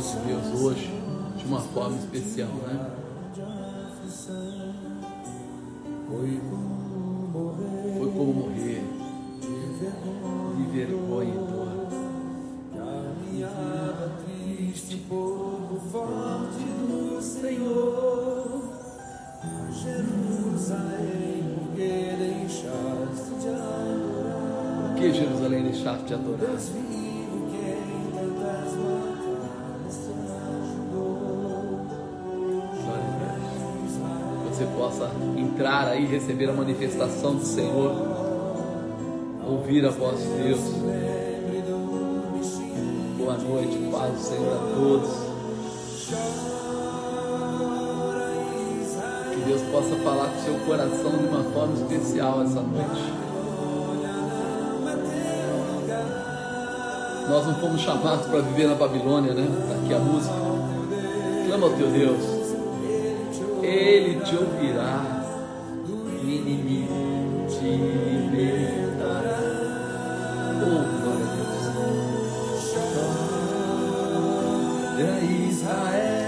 De Deus hoje de uma forma especial, né? Foi como morrer de vergonha e dor. Caminhada triste, povo forte do Senhor, Jerusalém, porque deixaste de adorar? Por que Jerusalém deixaste de adorar? Você possa entrar aí, receber a manifestação do Senhor, ouvir a voz de Deus. Boa noite, paz do Senhor a todos. Que Deus possa falar com seu coração de uma forma especial essa noite. Nós não fomos chamados para viver na Babilônia, né? Está aqui a música. Clama ao teu Deus. Ele te ouvirá, o inimigo te libertará. Oh, glória a Deus. Glória Israel.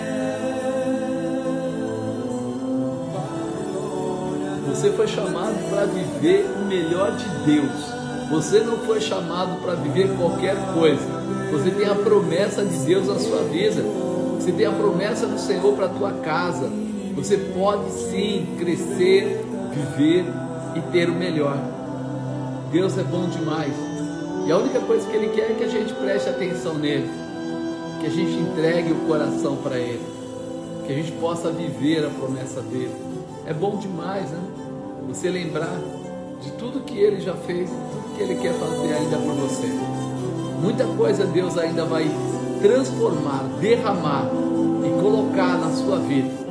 Você foi chamado para viver o melhor de Deus. Você não foi chamado para viver qualquer coisa. Você tem a promessa de Deus na sua vida. Você tem a promessa do Senhor para a tua casa. Você pode sim crescer, viver e ter o melhor. Deus é bom demais. E a única coisa que Ele quer é que a gente preste atenção nele, que a gente entregue o coração para Ele, que a gente possa viver a promessa dele. É bom demais, né? Você lembrar de tudo que Ele já fez, tudo que Ele quer fazer ainda por você. Muita coisa Deus ainda vai transformar, derramar e colocar na sua vida.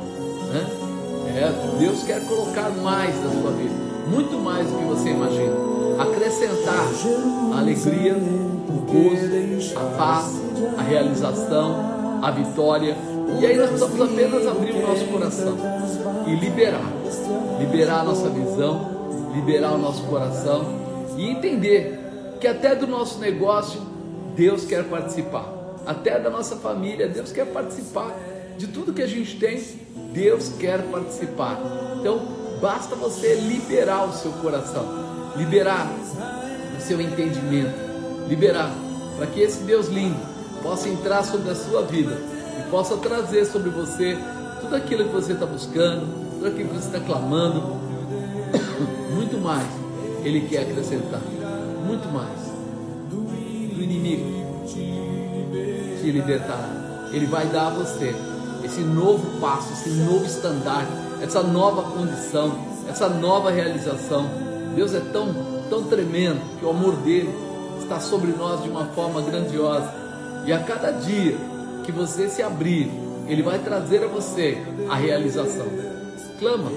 É, Deus quer colocar mais na sua vida, muito mais do que você imagina. Acrescentar a alegria, o gozo, a paz, a realização, a vitória. E aí nós precisamos apenas abrir o nosso coração e liberar. Liberar a nossa visão, liberar o nosso coração e entender que até do nosso negócio Deus quer participar. Até da nossa família, Deus quer participar. De tudo que a gente tem, Deus quer participar. Então, basta você liberar o seu coração, liberar o seu entendimento, liberar para que esse Deus lindo possa entrar sobre a sua vida e possa trazer sobre você tudo aquilo que você está buscando, tudo aquilo que você está clamando, muito mais. Ele quer acrescentar, muito mais. Do inimigo te libertará. Ele vai dar a você esse novo passo, esse novo estandarte, essa nova condição, essa nova realização. Deus é tão, tão tremendo que o amor dele está sobre nós de uma forma grandiosa. E a cada dia que você se abrir, ele vai trazer a você a realização. Clama,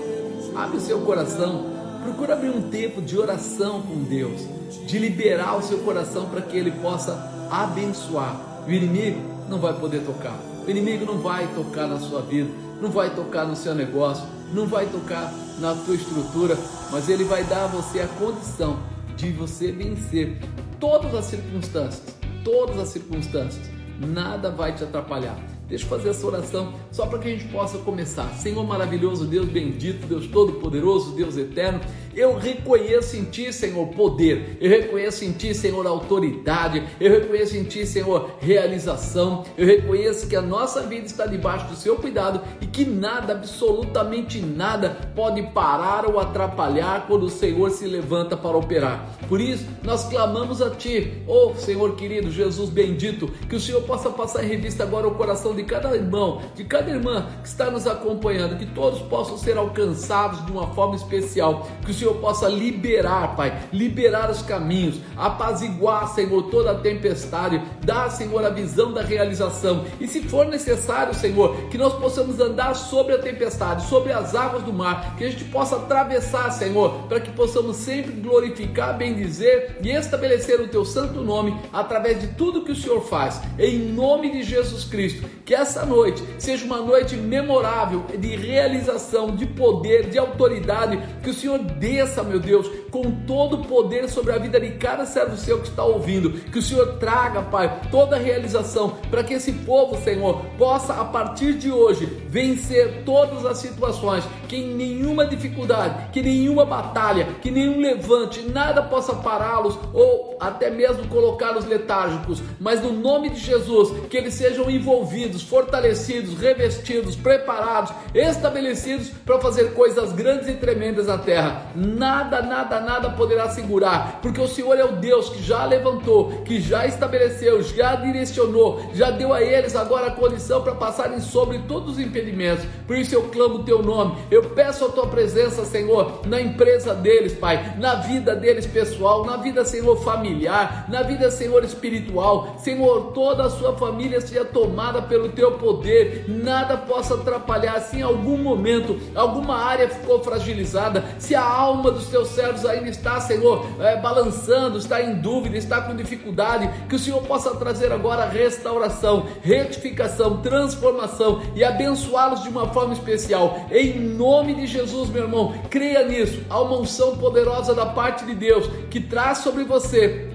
abre o seu coração, procura abrir um tempo de oração com Deus, de liberar o seu coração para que ele possa abençoar. O inimigo não vai poder tocar. O inimigo não vai tocar na sua vida, não vai tocar no seu negócio, não vai tocar na tua estrutura, mas ele vai dar a você a condição de você vencer todas as circunstâncias, todas as circunstâncias. Nada vai te atrapalhar. Deixa eu fazer essa oração só para que a gente possa começar. Senhor maravilhoso, Deus bendito, Deus todo-poderoso, Deus eterno, eu reconheço em Ti, Senhor, poder, eu reconheço em Ti, Senhor, autoridade, eu reconheço em Ti, Senhor, realização, eu reconheço que a nossa vida está debaixo do Seu cuidado e que nada, absolutamente nada, pode parar ou atrapalhar quando o Senhor se levanta para operar. Por isso, nós clamamos a Ti, oh Senhor querido, Jesus bendito, que o Senhor possa passar em revista agora o coração de cada irmão, de cada irmã que está nos acompanhando, que todos possam ser alcançados de uma forma especial, que o Senhor Senhor possa liberar, Pai, liberar os caminhos, apaziguar, Senhor, toda a tempestade, dar, Senhor, a visão da realização. E se for necessário, Senhor, que nós possamos andar sobre a tempestade, sobre as águas do mar, que a gente possa atravessar, Senhor, para que possamos sempre glorificar, bendizer e estabelecer o teu santo nome através de tudo que o Senhor faz. Em nome de Jesus Cristo, que essa noite seja uma noite memorável de realização, de poder, de autoridade, que o Senhor desça, meu Deus, com todo o poder sobre a vida de cada servo seu que está ouvindo. Que o Senhor traga, Pai, toda a realização para que esse povo, Senhor, possa a partir de hoje vencer todas as situações, que nenhuma dificuldade, que nenhuma batalha, que nenhum levante, nada possa pará-los ou até mesmo colocá-los letárgicos, mas no nome de Jesus, que eles sejam envolvidos, fortalecidos, revestidos, preparados, estabelecidos para fazer coisas grandes e tremendas na terra. Nada, nada, nada poderá segurar, porque o Senhor é o Deus que já levantou, que já estabeleceu, já direcionou, já deu a eles agora a condição para passarem sobre todos os impedimentos. Por isso eu clamo o teu nome, eu peço a tua presença, Senhor, na empresa deles, Pai, na vida deles pessoal, na vida, Senhor, familiar, na vida, Senhor, espiritual. Senhor, toda a sua família seja tomada pelo teu poder, nada possa atrapalhar. Se em algum momento alguma área ficou fragilizada, se a alma dos teus servos ainda está, Senhor, é, balançando, está em dúvida, está com dificuldade, que o Senhor possa trazer agora restauração, retificação, transformação e abençoá-los de uma forma especial. Em nome de Jesus, meu irmão, creia nisso. Há uma unção poderosa da parte de Deus que traz sobre você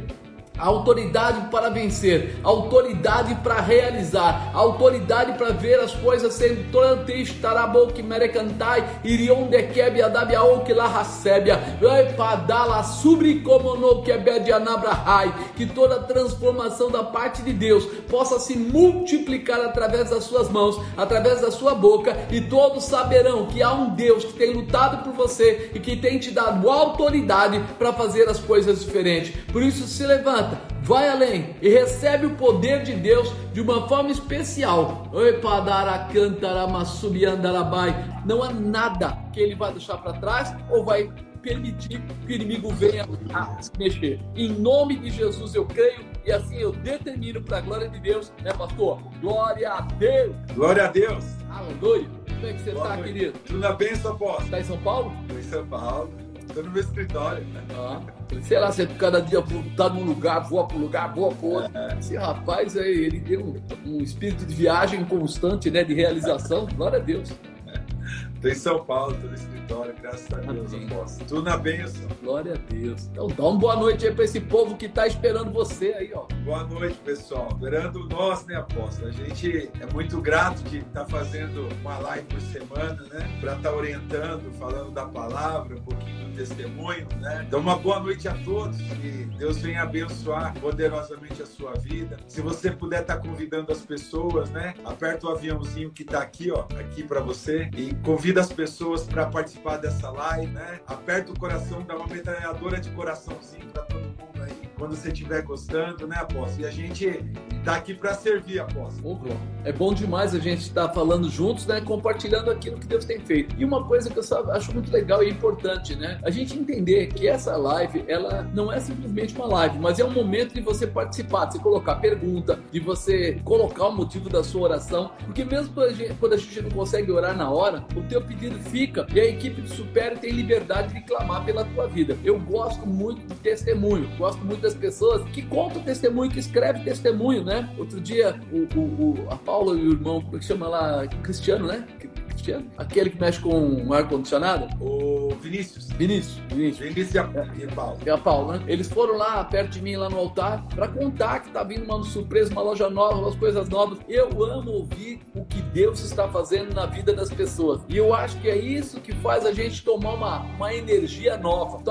autoridade para vencer, autoridade para realizar, autoridade para ver as coisas sendo que merecantai, irion de kebe adabiao que la recebia, padala subri como no que que toda transformação da parte de Deus possa se multiplicar através das suas mãos, através da sua boca, e todos saberão que há um Deus que tem lutado por você e que tem te dado autoridade para fazer as coisas diferentes. Por isso se levanta levanta, vai além e recebe o poder de Deus de uma forma especial. Não há nada que ele vai deixar para trás ou vai permitir que o inimigo venha a se mexer. Em nome de Jesus eu creio e assim eu determino para a glória de Deus, né, pastor? Glória a Deus! Glória a Deus! Aleluia! Como é que você está, querido? Tudo na bênção, apóstolo. Está em São Paulo? Estou em São Paulo. Estou no meu escritório. Ah, sei lá, você cada dia tá num lugar, voa para um lugar, voa para outro. É. Esse rapaz aí, ele tem um, um espírito de viagem constante, né? De realização. Glória a Deus. Estou em São Paulo, estou no escritório, graças a Deus, aposto. Tudo na bênção. Glória a Deus. Então dá uma boa noite aí para esse povo que está esperando você aí, ó. Boa noite, pessoal. Esperando nós, né, apóstolo? A gente é muito grato de estar tá fazendo uma live por semana, né? Para estar tá orientando, falando da palavra, um pouquinho do testemunho, né? Então, uma boa noite a todos. Que Deus venha abençoar poderosamente a sua vida. Se você puder estar tá convidando as pessoas, né? Aperta o aviãozinho que está aqui, ó, aqui para você e convida Convida as pessoas para participar dessa live, né? Aperta o coração, dá uma metralhadora de coraçãozinho para todo mundo aí, quando você estiver gostando, né, apóstolo? E a gente tá aqui para servir, apóstolo. Oh, é bom demais a gente estar tá falando juntos, né? Compartilhando aquilo que Deus tem feito. E uma coisa que eu acho muito legal e importante, né? A gente entender que essa live, ela não é simplesmente uma live, mas é um momento de você participar, de você colocar pergunta, de você colocar o motivo da sua oração. Porque mesmo quando a gente, não consegue orar na hora, o teu pedido fica e a equipe de Supere tem liberdade de clamar pela tua vida. Eu gosto muito de testemunho, gosto muito das pessoas que contam testemunho, que escrevem testemunho, né? Outro dia, o, o, o a Paula e o irmão, como é que chama lá? Cristiano, né? Cristiano? Aquele que mexe com ar-condicionado? O Vinícius. Vinícius. Vinícius. Vinícius e a, e a Paulo. E a Paulo, né? Eles foram lá perto de mim, lá no altar, para contar que tá vindo uma surpresa, uma loja nova, umas coisas novas. Eu amo ouvir o que Deus está fazendo na vida das pessoas. E eu acho que é isso que faz a gente tomar uma, uma energia nova.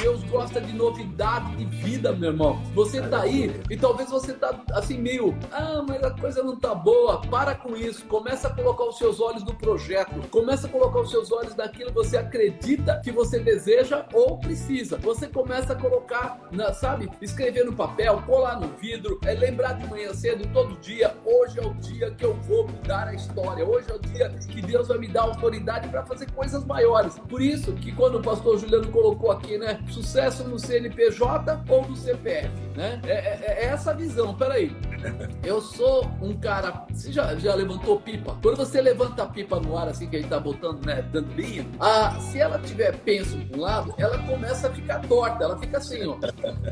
Deus gosta de novidade de vida, meu irmão. Você tá aí e talvez você tá assim meio, ah, mas a coisa não tá boa. Para com isso. Começa Começa a colocar os seus olhos no projeto. Começa a colocar os seus olhos naquilo que você acredita que você deseja ou precisa. Você começa a colocar, na, sabe, escrever no papel, colar no vidro, é lembrar de manhã cedo, todo dia. Hoje é o dia que eu vou mudar a história. Hoje é o dia que Deus vai me dar autoridade para fazer coisas maiores. Por isso que quando o pastor Juliano colocou aqui, né, sucesso no CNPJ ou no CPF, né? É, é, é essa visão. Peraí, eu sou um cara. Você já, já levantou pipa? Quando você levanta a pipa no ar, assim, que a gente tá botando, né? Dando linha, a, se ela tiver penso para um lado, ela começa a ficar torta, ela fica assim, ó.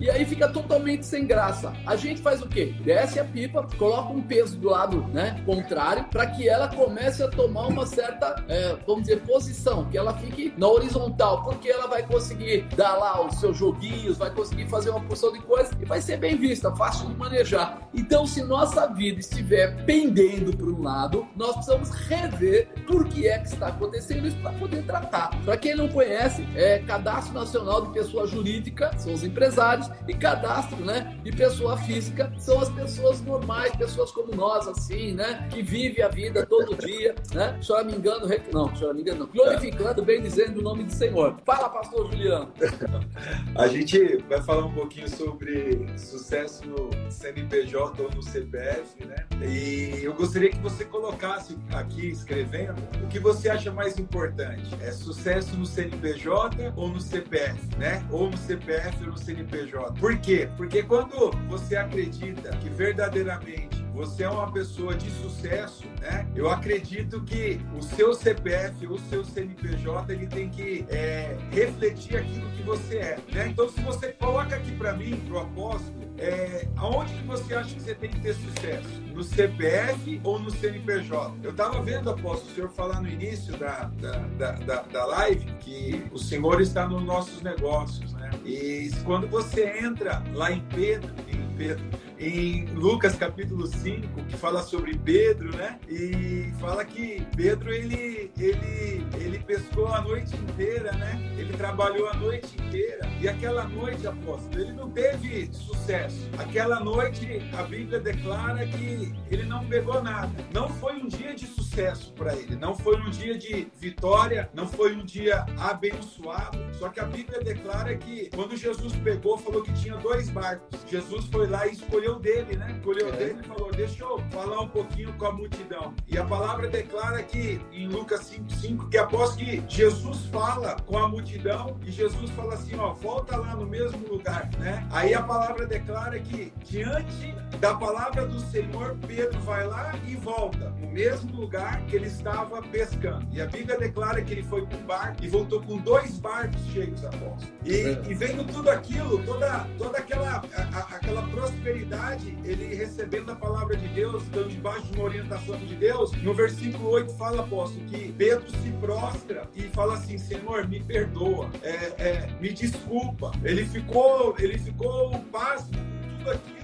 E aí fica totalmente sem graça. A gente faz o quê? Desce a pipa, coloca um peso do lado, né? Contrário, para que ela comece a tomar uma certa, é, vamos dizer, posição, que ela fique na horizontal, porque ela vai conseguir dar lá os seus joguinhos, vai conseguir fazer uma porção de coisas e vai ser bem vista, fácil de manejar. Então, se nossa vida estiver pendendo para um lado, nós precisamos rever por que é que está acontecendo isso para poder tratar. Para quem não conhece, é Cadastro Nacional de Pessoa Jurídica, são os empresários, e Cadastro né, de Pessoa Física, são as pessoas normais, pessoas como nós, assim, né, que vivem a vida todo dia, né, me engano, não, engano, não, glorificando, bem dizendo o nome do Senhor. Fala, pastor Juliano. A gente vai falar um pouquinho sobre sucesso no CNPJ ou no CPF, né? E eu gostaria que você colocasse aqui escrevendo o que você acha mais importante. É sucesso no CNPJ ou no CPF, né? Ou no CPF ou no CNPJ. Por quê? Porque quando você acredita que verdadeiramente você é uma pessoa de sucesso, né? Eu acredito que o seu CPF, o seu CNPJ, ele tem que é, refletir aquilo que você é, né? Então, se você coloca aqui para mim, pro apóstolo, é, aonde que você acha que você tem que ter sucesso? No CPF ou no CNPJ? Eu estava vendo, apóstolo, o senhor falar no início da, da, da, da, live que o senhor está nos nossos negócios, né? E quando você entra lá em Pedro, em Pedro, em Lucas capítulo 5, que fala sobre Pedro, né? E fala que Pedro ele ele ele pescou a noite inteira, né? Ele trabalhou a noite inteira. E aquela noite, apóstolo, ele não teve sucesso. Aquela noite a Bíblia declara que ele não pegou nada. Não foi um dia de sucesso para ele, não foi um dia de vitória, não foi um dia abençoado. Só que a Bíblia declara que quando Jesus pegou, falou que tinha dois barcos. Jesus foi lá e escolheu escolheu dele, né? Escolheu é. dele e falou: Deixa eu falar um pouquinho com a multidão. E a palavra declara que, em Lucas 5,5, que após que Jesus fala com a multidão, e Jesus fala assim: Ó, volta lá no mesmo lugar, né? Aí a palavra declara que, diante da palavra do Senhor, Pedro vai lá e volta, no mesmo lugar que ele estava pescando. E a Bíblia declara que ele foi com um barco e voltou com dois barcos cheios, apóstolo. E, é. e vendo tudo aquilo, toda, toda aquela, a, aquela prosperidade ele recebendo a palavra de Deus, estando debaixo de uma orientação de Deus, no versículo 8 fala, apóstolo, que Pedro se prostra e fala assim, Senhor, me perdoa, é, é, me desculpa. Ele ficou, ele ficou pasmo tudo aquilo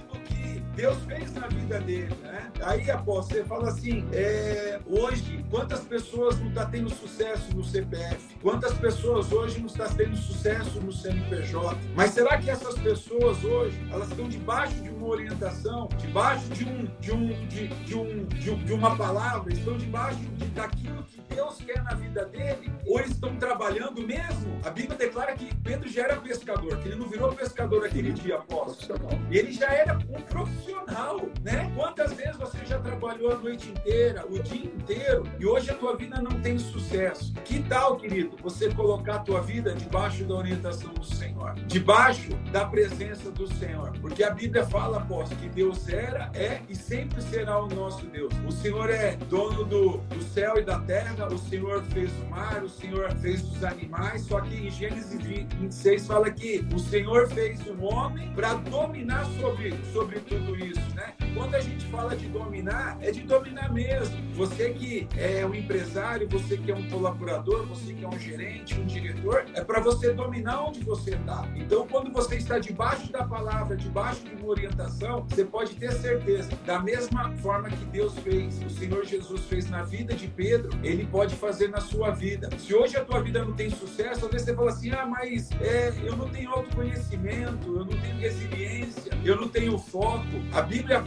Deus fez na vida dele, né? Aí, apóstolo, você fala assim, é, hoje, quantas pessoas não estão tá tendo sucesso no CPF? Quantas pessoas hoje não estão tá tendo sucesso no CNPJ? Mas será que essas pessoas hoje, elas estão debaixo de uma orientação, debaixo de um, de um, de, de um, de, de uma palavra, estão debaixo de, daquilo que Deus quer na vida dele? Ou eles estão trabalhando mesmo? A Bíblia declara que Pedro já era pescador, que ele não virou pescador aquele dia, apóstolo. E ele já era um profissional profissional, né? Quantas vezes você já trabalhou a noite inteira, o dia inteiro, e hoje a tua vida não tem sucesso? Que tal, querido, você colocar a tua vida debaixo da orientação do Senhor, debaixo da presença do Senhor? Porque a Bíblia fala, apóstolo, que Deus era, é e sempre será o nosso Deus. O Senhor é dono do, do céu e da terra, o Senhor fez o mar, o Senhor fez os animais, só que em Gênesis 26 fala que o Senhor fez o homem para dominar sobre, sobre tudo isso, né? Quando a gente fala de dominar, é de dominar mesmo. Você que é um empresário, você que é um colaborador, você que é um gerente, um diretor, é para você dominar onde você está. Então, quando você está debaixo da palavra, debaixo de uma orientação, você pode ter certeza, da mesma forma que Deus fez, o Senhor Jesus fez na vida de Pedro, ele pode fazer na sua vida. Se hoje a tua vida não tem sucesso, às vezes você fala assim: ah, mas é, eu não tenho autoconhecimento, eu não tenho resiliência, eu não tenho foco. A Bíblia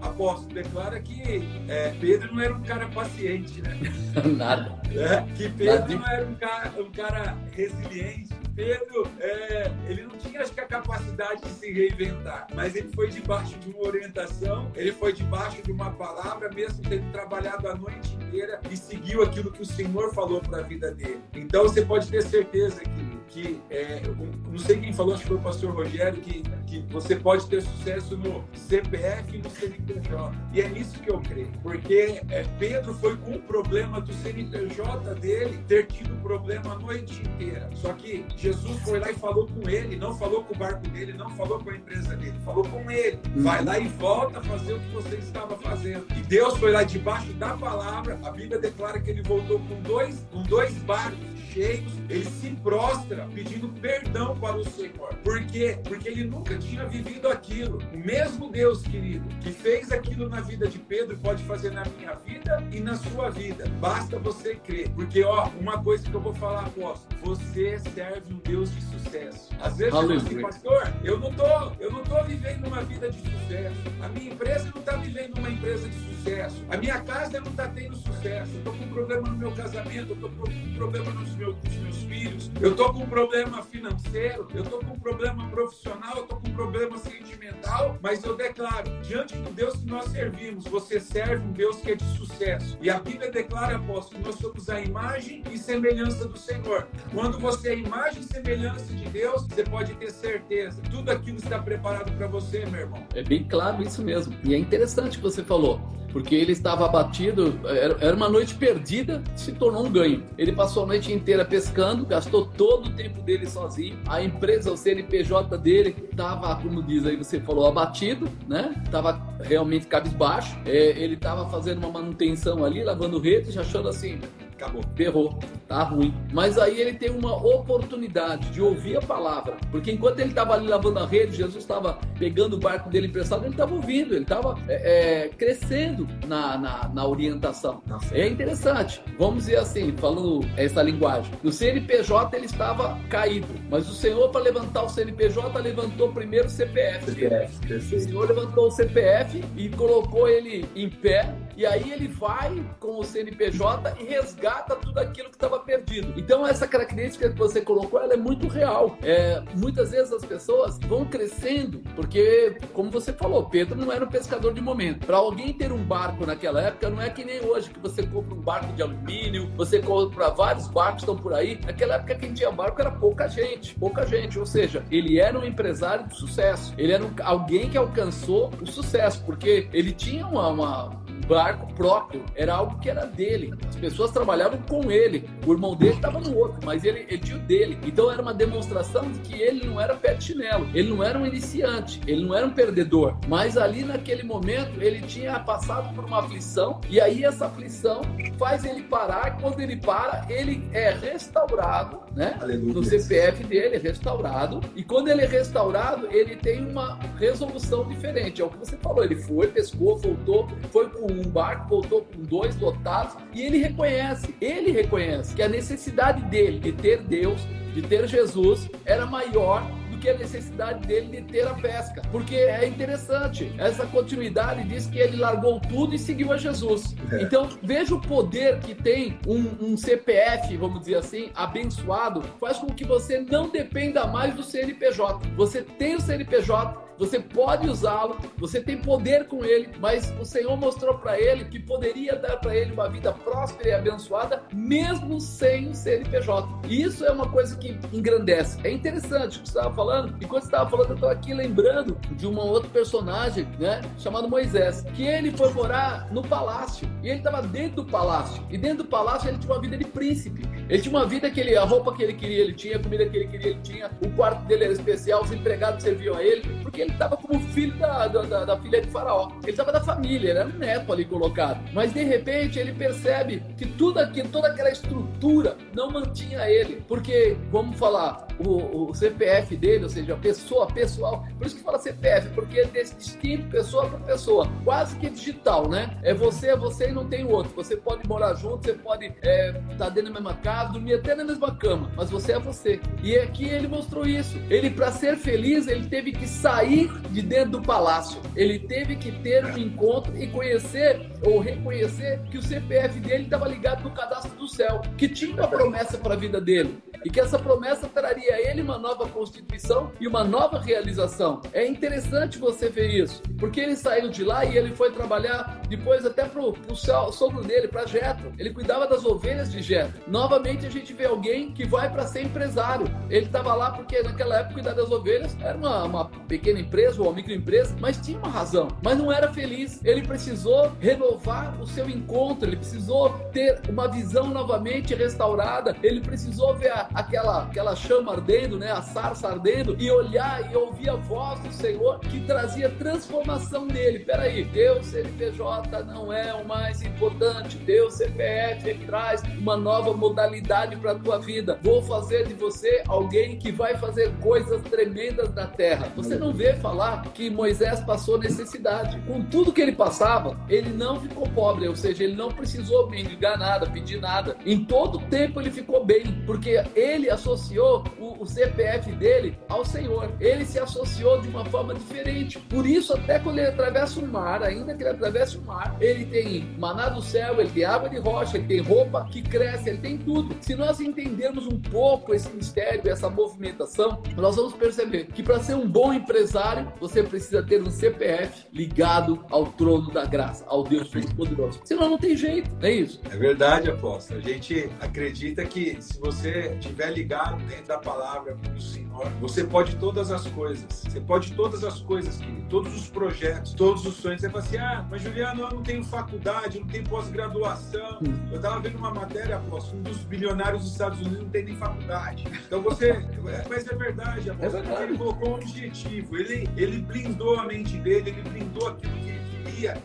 apóstolo declara que é, Pedro não era um cara paciente, né? Nada. É, que Pedro Nada. não era um cara, um cara resiliente Pedro, é, ele não tinha, acho que, a capacidade de se reinventar, mas ele foi debaixo de uma orientação, ele foi debaixo de uma palavra, mesmo tendo trabalhado a noite inteira e seguiu aquilo que o Senhor falou para a vida dele. Então, você pode ter certeza que que é, não sei quem falou, acho que foi o pastor Rogério, que, que você pode ter sucesso no CPF e no CNPJ. E é nisso que eu creio, porque é, Pedro foi com o problema do CNPJ dele ter tido problema a noite inteira. Só que Jesus foi lá e falou com ele, não falou com o barco dele, não falou com a empresa dele, falou com ele. Vai lá e volta a fazer o que você estava fazendo. E Deus foi lá debaixo da palavra, a Bíblia declara que ele voltou com dois, com dois barcos ele se prostra pedindo perdão para o Senhor. Por quê? Porque ele nunca tinha vivido aquilo. O mesmo Deus, querido, que fez aquilo na vida de Pedro, pode fazer na minha vida e na sua vida. Basta você crer. Porque, ó, uma coisa que eu vou falar, apóstolo, você serve um Deus de sucesso. Às vezes você fala assim, pastor, eu não tô, eu não tô vivendo uma vida de sucesso. A minha empresa não está vivendo uma empresa de sucesso. A minha casa não está tendo sucesso. Eu tô com um problema no meu casamento, eu tô com um problema nos meu, com os meus filhos, eu estou com um problema financeiro, eu estou com um problema profissional, eu estou com um problema sentimental, mas eu declaro, diante do Deus que nós servimos, você serve um Deus que é de sucesso. E a Bíblia declara, apóstolo, nós somos a imagem e semelhança do Senhor. Quando você é a imagem e semelhança de Deus, você pode ter certeza, tudo aquilo está preparado para você, meu irmão. É bem claro isso mesmo. E é interessante que você falou porque ele estava abatido, era uma noite perdida, se tornou um ganho. Ele passou a noite inteira pescando, gastou todo o tempo dele sozinho. A empresa, o CNPJ dele, estava, como diz aí, você falou, abatido, né? Estava realmente cabisbaixo. É, ele estava fazendo uma manutenção ali, lavando redes, achando assim, acabou, ferrou, tá ruim. Mas aí ele tem uma oportunidade de ouvir a palavra, porque enquanto ele estava ali lavando a rede, Jesus estava pegando o barco dele emprestado, ele estava ouvindo, ele estava é, é, crescendo na, na, na orientação. Nossa. É interessante, vamos dizer assim, falando essa linguagem. No CNPJ ele estava caído, mas o Senhor, para levantar o CNPJ, levantou primeiro o CPF. CPF. O Senhor levantou o CPF e colocou ele em pé, e aí ele vai com o CNPJ e resgata tudo aquilo que estava perdido. Então, essa característica que você colocou, ela é muito real. É, muitas vezes as pessoas vão crescendo, porque, como você falou, Pedro não era um pescador de momento. Para alguém ter um barco naquela época, não é que nem hoje, que você compra um barco de alumínio, você compra vários barcos estão por aí. Naquela época, quem tinha barco era pouca gente, pouca gente. Ou seja, ele era um empresário de sucesso. Ele era um, alguém que alcançou o sucesso, porque ele tinha uma, uma barco próprio, era algo que era dele. As pessoas trabalhavam com ele. O irmão dele estava no outro, mas ele, ele tinha o dele. Então era uma demonstração de que ele não era pé de chinelo, ele não era um iniciante, ele não era um perdedor. Mas ali naquele momento ele tinha passado por uma aflição e aí essa aflição faz ele parar. Quando ele para, ele é restaurado, né? Aleluia. No CPF dele, é restaurado. E quando ele é restaurado, ele tem uma resolução diferente. É o que você falou. Ele foi, pescou, voltou, foi com um barco, voltou com dois lotados e ele reconhece, ele reconhece que a necessidade dele de ter Deus, de ter Jesus, era maior que a necessidade dele de ter a pesca. Porque é interessante, essa continuidade diz que ele largou tudo e seguiu a Jesus. É. Então, veja o poder que tem um, um, CPF, vamos dizer assim, abençoado, faz com que você não dependa mais do CNPJ. Você tem o CNPJ, você pode usá-lo, você tem poder com ele, mas o Senhor mostrou para ele que poderia dar para ele uma vida próspera e abençoada, mesmo sem o CNPJ. E isso é uma coisa que engrandece. É interessante o que você estava falando, e quando você estava falando, eu estou aqui lembrando de um outro personagem, né, chamado Moisés, que ele foi morar no palácio, e ele estava dentro do palácio, e dentro do palácio ele tinha uma vida de príncipe. Ele tinha uma vida que ele, a roupa que ele queria, ele tinha, a comida que ele queria, ele tinha, o quarto dele era especial, os empregados serviam a ele, porque ele estava como filho da, da, da, filha de Faraó. Ele estava da família, ele era um neto ali colocado. Mas de repente ele percebe que tudo aquilo, toda aquela estrutura não mantinha ele. Porque, vamos falar, o, o CPF dele, ou seja, a pessoa pessoal, por isso que fala CPF, porque é distinto pessoa por pessoa, quase que digital, né? É você, é você e não tem outro. Você pode morar junto, você pode estar é, tá dentro da mesma casa, dormir até na mesma cama, mas você é você. E aqui ele mostrou isso. Ele, para ser feliz, ele teve que sair sair de dentro do palácio. Ele teve que ter um encontro e conhecer ou reconhecer que o CPF dele estava ligado no cadastro do céu, que tinha uma promessa para a vida dele e que essa promessa traria a ele uma nova constituição e uma nova realização. É interessante você ver isso, porque ele saiu de lá e ele foi trabalhar depois até pro, o sogro dele, para Jetro. Ele cuidava das ovelhas de Jetro. Novamente a gente vê alguém que vai para ser empresário. Ele estava lá porque naquela época cuidar das ovelhas era uma, uma pequena empresa ou uma microempresa, mas tinha uma razão, mas não era feliz. Ele precisou renovar o seu encontro, ele precisou ter uma visão novamente restaurada, ele precisou ver a, aquela, aquela chama ardendo, né, a sarça ardendo, e olhar e ouvir a voz do Senhor que trazia transformação nele. Peraí, Deus CNPJ não é o mais importante, Deus CPF ele traz uma nova modalidade para a tua vida. Vou fazer de você alguém que vai fazer coisas tremendas na terra. Você não vê falar que Moisés passou necessidade. Com tudo que ele passava, ele não ficou pobre, ou seja, ele não precisou mendigar nada, pedir nada. Em todo tempo ele ficou bem, porque ele associou o, o CPF dele ao Senhor. Ele se associou de uma forma diferente. Por isso, até quando ele atravessa o mar, ainda que ele atravesse o mar, ele tem maná do céu, ele tem água de rocha, ele tem roupa que cresce, ele tem tudo. Se nós entendermos um pouco esse mistério, essa movimentação, nós vamos perceber que para ser um bom empresário, você precisa ter um CPF ligado ao trono da graça, ao Deus Todo-Poderoso. Senão não tem jeito, não é isso? É verdade, apóstolo. A gente acredita que se você estiver ligado dentro da palavra do Senhor, você pode todas as coisas. Você pode todas as coisas, querido. Todos os projetos, todos os sonhos. Você fala assim, ah, mas Juliano, eu não tenho faculdade, não tenho pós-graduação. Eu estava vendo uma matéria, apóstolo, um dos bilionários dos Estados Unidos não tem nem faculdade. Então você... Mas é verdade, apóstolo. É verdade. Ele colocou um objetivo. Ele, ele blindou a mente dele, ele blindou aquilo que ele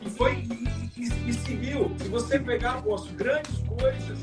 E foi... E, e, e seguiu. Se você pegar, apóstolo, grandes coisas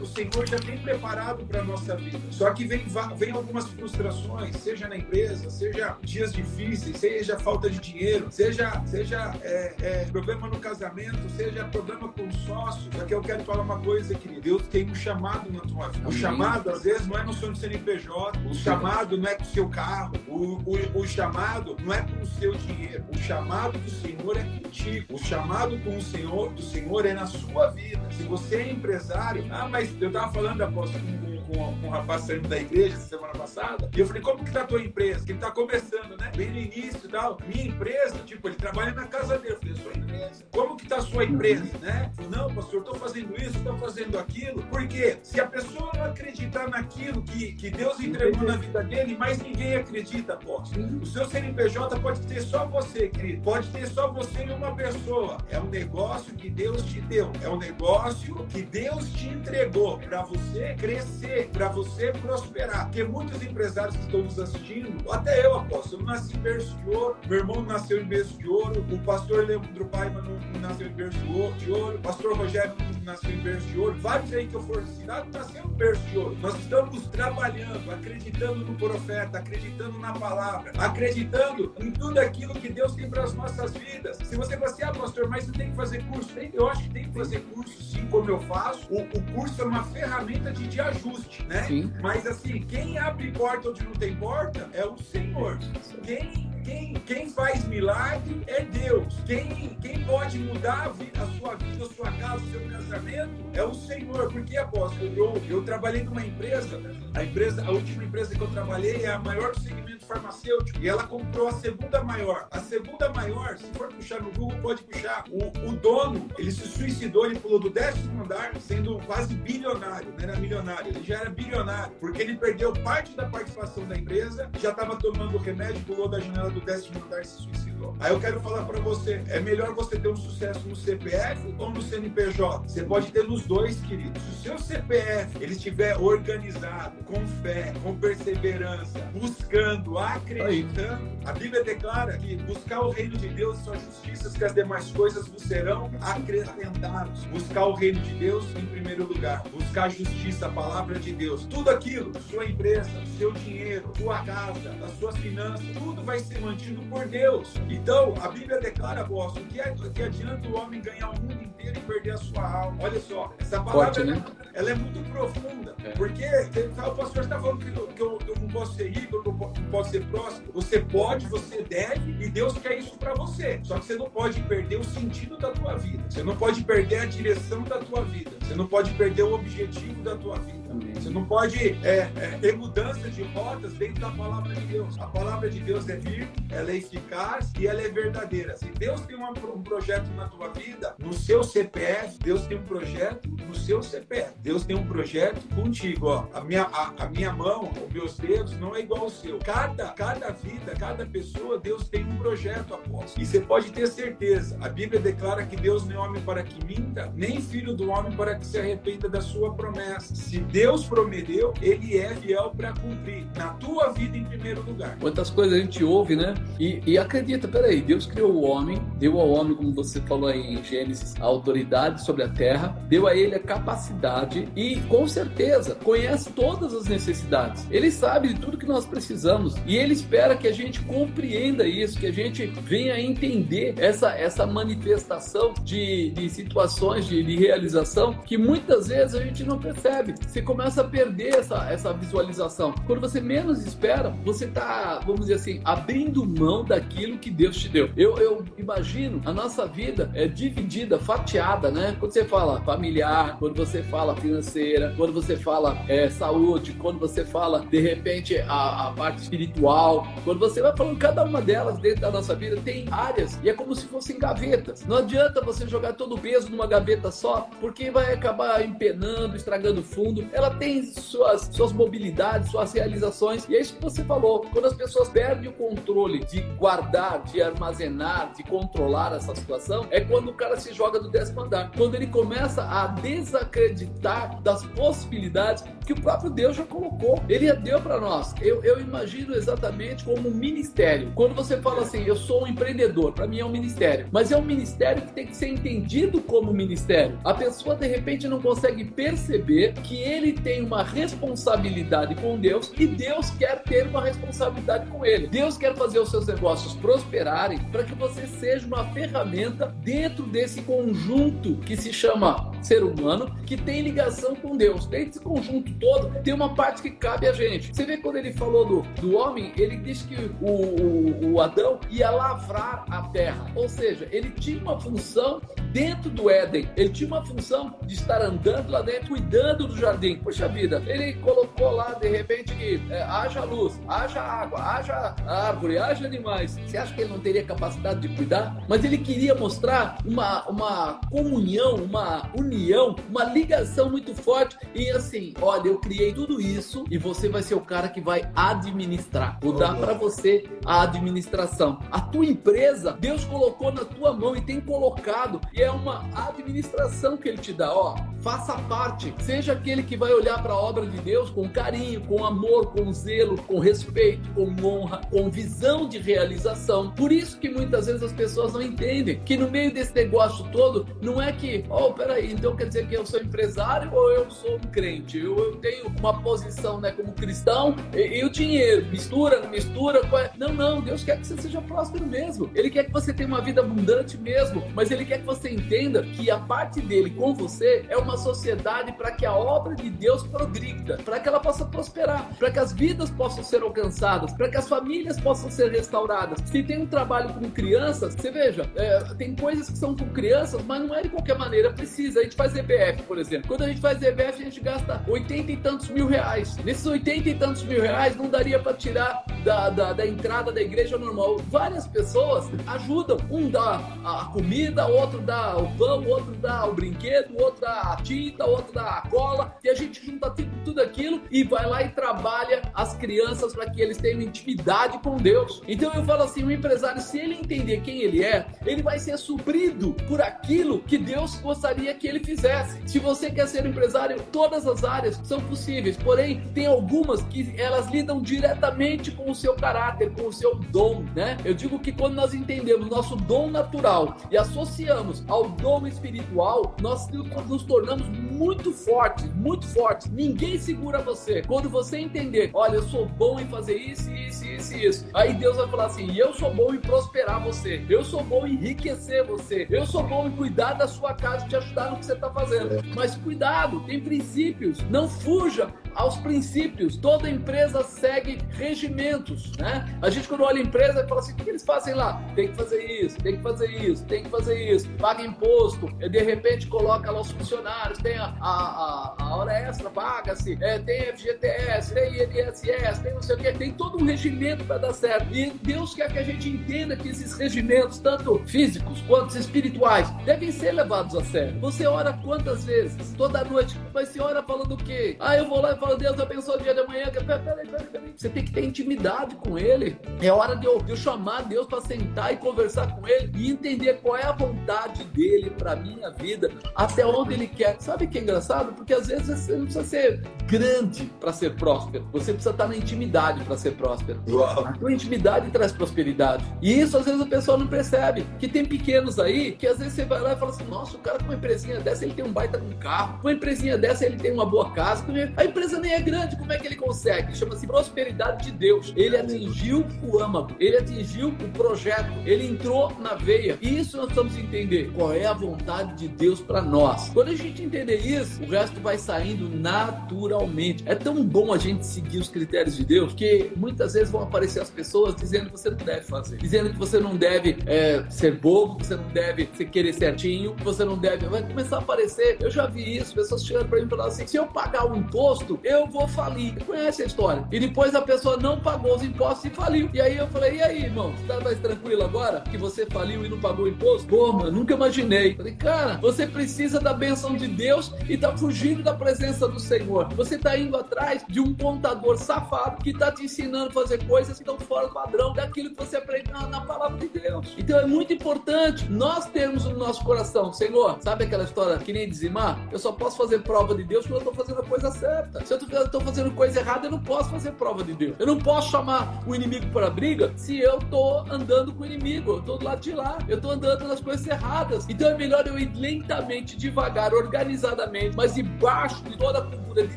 o, Senhor já tem preparado para a nossa vida. Só que vem, vem algumas frustrações, seja na empresa, seja dias difíceis, seja falta de dinheiro, seja, seja é, é, problema no casamento, seja problema com o sócio. Só que eu quero falar uma coisa, querido. Deus tem um chamado na tua vida. O chamado, às vezes, não é no seu CNPJ, o chamado não é com o seu carro, o, o, o chamado não é com o seu dinheiro. O chamado do Senhor é contigo. O chamado com o Senhor, do Senhor é na sua vida. Se você é empresário, ah, mas eu estava falando, apóstolo, com com, com um rapaz saindo da igreja semana passada. E eu falei, como que tá a tua empresa? Que ele tá começando, né? Bem no início e tal. Minha empresa, tipo, ele trabalha na casa dele. Eu falei, sua empresa. Como que tá a sua empresa, né? Falei, não, pastor, tô fazendo isso, tô fazendo aquilo. Porque se a pessoa não acreditar naquilo que, que Deus entregou na vida dele, mais ninguém acredita, apóstolo. O seu CNPJ pode ter só você, querido. Pode ter só você e uma pessoa. É um negócio que Deus te deu. É um negócio que Deus te entregou para você crescer para você prosperar. Porque muitos empresários que estão nos assistindo, até eu aposto, eu nasci em berço de ouro, meu irmão nasceu em berço de ouro, o pastor Leandro Paiva nasceu em berço de ouro, o pastor Rogério nasceu em berço de ouro, vários aí que eu for ensinado nasceu em berço de ouro. Nós estamos trabalhando, acreditando no profeta, acreditando na palavra, acreditando em tudo aquilo que Deus tem para as nossas vidas. Se você fala assim, ah, pastor, mas você tem que fazer curso, eu acho que tem que fazer curso, sim, como eu faço. O, o curso é uma ferramenta de, de ajuste né? Sim. Mas assim, quem abre porta onde não tem porta é o Senhor. Quem quem, quem faz milagre é Deus. Quem, quem pode mudar a, vida, a sua vida, a sua casa, o seu casamento é o Senhor. Porque, apóstolo, eu, eu trabalhei numa empresa, a empresa, a última empresa que eu trabalhei é a maior do segmento farmacêutico. E ela comprou a segunda maior. A segunda maior, se for puxar no Google, pode puxar. O, o dono, ele se suicidou, ele pulou do décimo andar, sendo quase bilionário, não era milionário, ele já era bilionário, porque ele perdeu parte da participação da empresa, já estava tomando remédio, pulou da janela do décimo andar se suicidou. Aí eu quero falar para você, é melhor você ter um sucesso no CPF ou no CNPJ? Você pode ter nos dois, querido. Se o seu CPF ele estiver organizado, com fé, com perseverança, buscando, acreditando, a Bíblia declara que buscar o reino de Deus e sua justiça, que as demais coisas vos serão acrescentadas. Buscar o reino de Deus em primeiro lugar. Buscar a justiça, a palavra de Deus. Tudo aquilo, sua empresa, seu dinheiro, sua casa, as suas finanças, tudo vai ser mantido por Deus. Então, a Bíblia declara, apóstolo, que, é, que adianta o homem ganhar o mundo inteiro e perder a sua alma. Olha só, essa palavra Forte, né? ela, é muito profunda. É. Porque o pastor está falando que, que eu, eu, posso ser rico, eu não posso ser próximo. Você pode, você deve, e Deus quer isso para você. Só que você não pode perder o sentido da tua vida. Você não pode perder a direção da tua vida. Você não pode perder o objetivo da tua vida. Você não pode é, é, ter mudança de rotas dentro da palavra de Deus. A palavra de Deus é vir, ela é eficaz e ela é verdadeira. Se Deus tem uma, um projeto na tua vida, no seu CPF, Deus tem um projeto no seu CPF. Deus tem um projeto contigo. Ó. A, minha, a, a minha mão, os meus dedos, não é igual ao seu. Cada, cada vida, cada pessoa, Deus tem um projeto apóstolo. E você pode ter certeza. A Bíblia declara que Deus não é homem para que minta, nem filho do homem para que se arrependa da sua promessa. Se Deus prometeu, ele é fiel para cumprir. Na tua vida, em primeiro lugar. Quantas coisas a gente ouve, né? E, e acredita, peraí, Deus criou o homem, deu ao homem, como você falou aí em Gênesis, a autoridade sobre a terra, deu a ele a capacidade e, com certeza, conhece todas as necessidades. Ele sabe de tudo que nós precisamos e ele espera que a gente compreenda isso, que a gente venha entender essa, essa manifestação de, de situações de, de realização que muitas vezes a gente não percebe. Você começa a perder essa, essa visualização. Quando você menos espera, você está, vamos dizer assim, abrindo mão daquilo que Deus te deu. Eu, eu imagino a nossa vida é dividida, fatiada, né? Quando você fala familiar, quando você fala financeira, quando você fala é, saúde, quando você fala, de repente, a, a parte espiritual, quando você vai falando cada uma delas dentro da nossa vida, tem áreas e é como se fossem gavetas. Não adianta você jogar todo o peso numa gaveta só, porque vai acabar empenando, estragando fundo. Ela tem suas, suas mobilidades, suas realizações, e é isso que você falou. Quando as pessoas perdem o controle de guardar, de armazenar, de controlar essa situação, é quando o cara se joga do décimo andar. Quando ele começa a desacreditar das possibilidades que o próprio Deus já colocou. Ele deu para nós. Eu, eu imagino exatamente como um ministério. Quando você fala assim, eu sou um empreendedor, para mim é um ministério. Mas é um ministério que tem que ser entendido como ministério. A pessoa de repente não consegue perceber que ele tem uma responsabilidade com Deus e Deus quer ter uma responsabilidade com ele. Deus quer fazer os seus negócios prosperarem para que você seja uma ferramenta dentro desse conjunto que se chama ser humano, que tem ligação com Deus. Desse conjunto todo, tem uma parte que cabe a gente. Você vê quando ele falou do, do homem, ele diz que o, o, o Adão ia lavrar a terra. Ou seja, ele tinha uma função dentro do Éden. Ele tinha uma função de estar andando lá dentro, cuidando do jardim. Poxa vida, ele colocou lá de repente que é, haja luz, haja água, haja árvore, haja animais. Você acha que ele não teria capacidade de cuidar? Mas ele queria mostrar uma, uma comunhão, uma união, uma ligação muito forte. E assim, olha, eu criei tudo isso e você vai ser o cara que vai administrar. Vou dar para você a administração. A tua empresa, Deus colocou na tua mão e tem colocado é uma administração que ele te dá. Ó, faça parte, seja aquele que vai olhar para a obra de Deus com carinho, com amor, com zelo, com respeito, com honra, com visão de realização. Por isso que muitas vezes as pessoas não entendem que no meio desse negócio todo, não é que, oh, peraí, então quer dizer que eu sou empresário ou eu sou um crente? Eu, eu tenho uma posição né, como cristão e, e o dinheiro, mistura, não mistura? É? Não, não, Deus quer que você seja próspero mesmo. Ele quer que você tenha uma vida abundante mesmo, mas Ele quer que você entenda que a parte dele com você é uma sociedade para que a obra de Deus progrida, para que ela possa prosperar, para que as vidas possam ser alcançadas, para que as famílias possam ser restauradas. Se tem um trabalho com crianças, você veja, é, tem coisas que são com crianças, mas não é de qualquer maneira, precisa. Gente faz EBF, por exemplo. Quando a gente faz EBF, a gente gasta 80 e tantos mil reais. Nesses 80 e tantos mil reais, não daria para tirar da, da, da, entrada da igreja normal. Várias pessoas ajudam. Um dá a comida, outro dá o pão, outro dá o brinquedo, outro dá a tinta, outro dá a cola, e a gente junta tudo, tudo aquilo e vai lá e trabalha as crianças para que eles tenham intimidade com Deus. Então eu falo assim, o empresário, se ele entender quem ele é, ele vai ser suprido por aquilo que Deus gostaria que ele fizesse. Se você quer ser empresário, todas as áreas são possíveis, porém tem algumas que elas lidam diretamente com o seu caráter, com o seu dom, né? Eu digo que quando nós entendemos nosso dom natural e associamos ao dom espiritual, nós nos tornamos muito fortes, muito fortes. Ninguém segura você. Quando você entender, olha, eu sou bom em fazer isso, isso, isso, isso. Aí Deus vai falar assim: eu sou bom em prosperar você. Eu sou bom em enriquecer você. Eu sou bom em cuidar da sua casa, te ajudar no que você está fazendo. Mas cuidado, tem princípios. Não fuja aos princípios. Toda empresa segue regimentos, né? A gente quando olha a empresa fala assim, o que eles fazem lá? Tem que fazer isso, tem que fazer isso, tem que fazer isso, paga imposto, de repente coloca lá os funcionários, tem a, a, a, hora extra, paga-se, é, tem FGTS, tem INSS, tem não sei o que, tem todo um regimento para dar certo. E Deus quer que a gente entenda que esses regimentos, tanto físicos quanto espirituais, devem ser levados a sério. Você ora quantas vezes? Toda noite, mas você ora falando o quê? Ah, eu vou lá e falo, Deus abençoe o dia de amanhã. Peraí, peraí, peraí. Você tem que ter intimidade com Ele. É hora de eu, chamar Deus para sentar e conversar com Ele e entender qual é a vontade dele para minha vida, até onde Ele quer. Sabe que é engraçado? Porque às vezes você não precisa ser grande para ser próspero. Você precisa estar na intimidade para ser próspero. Uau. A tua intimidade traz prosperidade. E isso às vezes a pessoa não percebe. Que tem pequenos aí que às vezes você vai lá e fala assim: nossa, o cara com uma empresinha dessa ele tem um baita com um carro, com uma empresinha dessa ele tem uma boa casa. A empresa nem é grande, como é que ele consegue? Chama-se prosperidade de Deus. Ele atingiu o âmago, ele atingiu o projeto, ele entrou na veia. E isso nós precisamos entender. Qual é a vontade de Deus para nós? Quando a gente entender isso, o resto vai saindo naturalmente. É tão bom a gente seguir os critérios de Deus que muitas vezes vão aparecer as pessoas dizendo que você não deve fazer, dizendo que você não deve é, ser bobo, que você não deve querer certinho, que você não deve. Vai começar a aparecer. Eu já vi isso, pessoas chegando para mim e falando assim: se eu pagar o imposto, eu vou falir. Você conhece a história? E depois a pessoa não pagou os impostos e faliu. E aí eu falei: e aí, irmão, você tá mais tranquilo agora que você faliu e não pagou o imposto? Pô, mano, nunca imaginei. Falei, cara, você precisa da bênção de Deus e tá fugindo da presença do Senhor. Você tá indo atrás de um contador safado que tá te ensinando a fazer coisas que estão fora do padrão daquilo que você aprende na, na palavra de Deus. Então é muito importante nós termos no nosso coração, Senhor, sabe aquela história que nem dizimar? Eu só posso fazer prova de Deus quando eu tô fazendo a coisa certa. Se eu tô fazendo coisa errada, eu não posso fazer prova de Deus. Eu não posso chamar o inimigo para briga se eu tô andando com o inimigo, eu tô do lado de lá, eu tô andando nas coisas erradas. Então é melhor eu ir lentamente, devagar, organizadamente, mas debaixo de toda a cultura de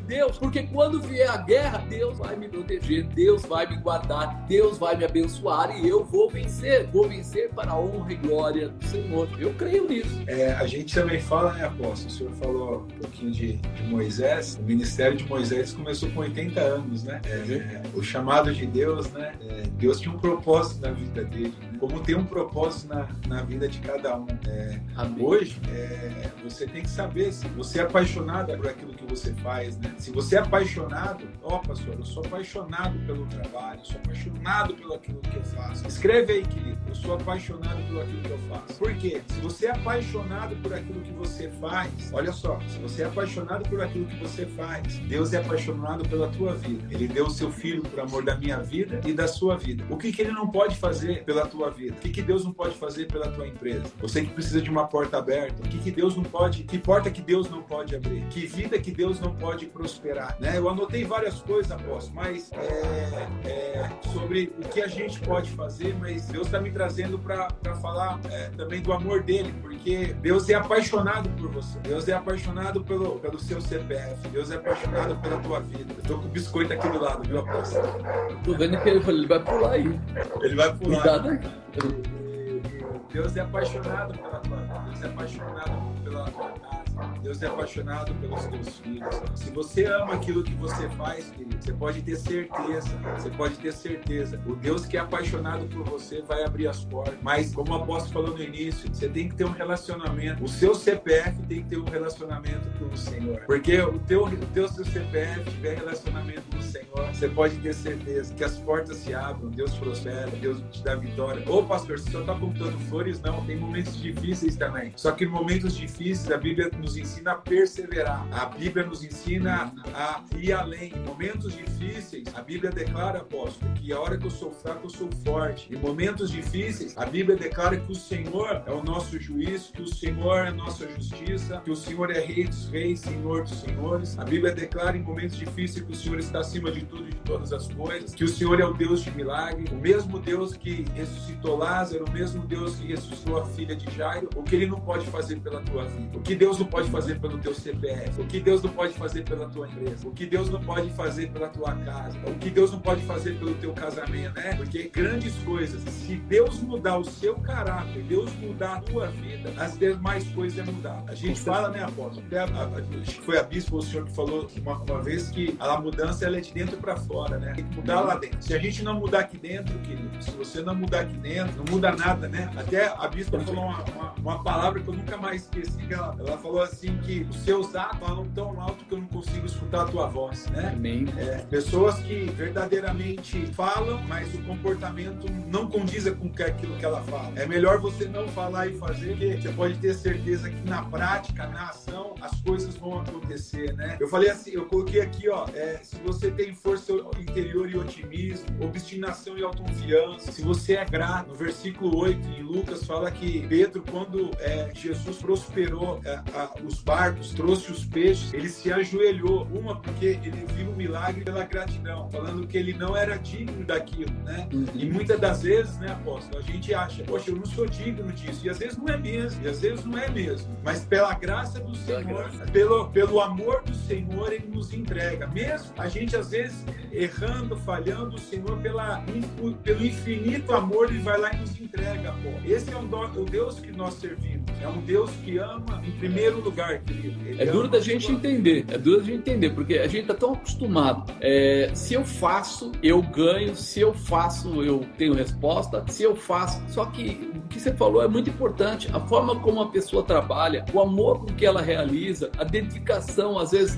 Deus, porque quando vier a guerra, Deus vai me proteger, Deus vai me guardar, Deus vai me abençoar e eu vou vencer. Vou vencer para a honra e glória do Senhor. Eu creio nisso. É, a gente também fala, né, apóstolo? O senhor falou um pouquinho de, de Moisés. O ministério de Moisés começou com 80 anos, né? É, o chamado de Deus, né? É, Deus tinha um propósito na vida dele, né? Como tem um propósito na, na vida de cada um. É, hoje, é, você tem que saber se você é apaixonado por aquilo que você faz, né? Se você é apaixonado, ó, oh, pastor, eu sou apaixonado pelo trabalho, eu sou apaixonado pelo aquilo que eu faço. Escreve aí, querido, eu sou apaixonado pelo aquilo que eu faço. Por quê? Se você é apaixonado por aquilo que você faz, olha só, se você é apaixonado por aquilo que você faz, Deus é apaixonado pela tua vida. Ele deu o seu filho por amor da minha vida e da sua vida. O que, que ele não pode fazer pela tua vida? O que, que Deus não pode fazer pela tua empresa? Você que precisa de uma porta aberta, o que, que Deus não pode, que porta que Deus não pode abrir? Que vida que Deus não pode prosperar? Né? Eu anotei várias coisas, apóstolo, mas é, é, sobre o que a gente pode fazer, mas Deus está me trazendo para falar é, também do amor dele, porque Deus é apaixonado por você. Deus é apaixonado pelo, pelo seu CPF. Deus é apaixonado pela tua vida. Eu tô com o biscoito aqui do lado, viu, apóstolo? Tô vendo que ele, ele vai pular aí. Ele vai pular. Cuidado. Deus é apaixonado pela tua. Deus é apaixonado pela tua. Deus é apaixonado pelos teus filhos. Se você ama aquilo que você faz, querido, você pode ter certeza. Você pode ter certeza. O Deus que é apaixonado por você vai abrir as portas. Mas, como o apóstolo falou no início, você tem que ter um relacionamento. O seu CPF tem que ter um relacionamento com o Senhor. Porque o teu, o teu seu CPF tiver relacionamento com o Senhor, você pode ter certeza que as portas se abram, Deus prospera, Deus te dá vitória. Ô, pastor, o senhor está contando flores, não. Tem momentos difíceis também. Só que momentos difíceis, a Bíblia nos ensina a perseverar. A Bíblia nos ensina a ir além. Em momentos difíceis, a Bíblia declara, apóstolo, que a hora que eu sou fraco, eu sou forte. Em momentos difíceis, a Bíblia declara que o Senhor é o nosso juiz, que o Senhor é a nossa justiça, que o Senhor é Rei dos Reis, Senhor dos Senhores. A Bíblia declara em momentos difíceis que o Senhor está acima de tudo e de todas as coisas, que o Senhor é o Deus de milagre, o mesmo Deus que ressuscitou Lázaro, o mesmo Deus que ressuscitou a filha de Jairo. O que ele não pode fazer pela tua vida? O que Deus não pode fazer fazer pelo teu CPF, o que Deus não pode fazer pela tua empresa, o que Deus não pode fazer pela tua casa, o que Deus não pode fazer pelo teu casamento, né? Porque grandes coisas, se Deus mudar o seu caráter, Deus mudar a tua vida, as demais coisas é mudar. A gente fala, né, apóstolo? Acho que foi a bispo, o senhor que falou uma, uma vez que a mudança ela é de dentro para fora, né? Tem que mudar lá dentro. Se a gente não mudar aqui dentro, querido, se você não mudar aqui dentro, não muda nada, né? Até a bispa falou uma, uma, uma palavra que eu nunca mais esqueci, que ela, ela falou assim que os seus atos falam tão alto que eu não consigo escutar a tua voz, né? Amém. É, pessoas que verdadeiramente falam, mas o comportamento não condiz com aquilo que ela fala. É melhor você não falar e fazer, porque você pode ter certeza que na prática, na ação, as coisas vão acontecer, né? Eu falei assim, eu coloquei aqui, ó, é, se você tem força interior e otimismo, obstinação e autoconfiança, se você é grato, no versículo 8 em Lucas fala que Pedro, quando é, Jesus prosperou é, a, os barcos, trouxe os peixes, ele se ajoelhou, uma porque ele viu o milagre pela gratidão, falando que ele não era digno daquilo, né? Uhum. E muitas das vezes, né, apóstolo, a gente acha, poxa, eu não sou digno disso, e às vezes não é mesmo, e às vezes não é mesmo, mas pela graça do Senhor, pelo, pelo amor do Senhor, ele nos entrega, mesmo a gente às vezes errando, falhando, o Senhor, pela, pelo infinito amor, ele vai lá e nos entrega, pô. Esse é o, o Deus que nós servimos, é um Deus que ama em primeiro lugar, querido. Ele é duro da gente entender, é duro da gente entender, porque a gente tá tão acostumado. É, se eu faço, eu ganho, se eu faço, eu tenho resposta, se eu faço. Só que o que você falou é muito importante, a forma como a pessoa trabalha, o amor com que ela realiza, a dedicação, às vezes,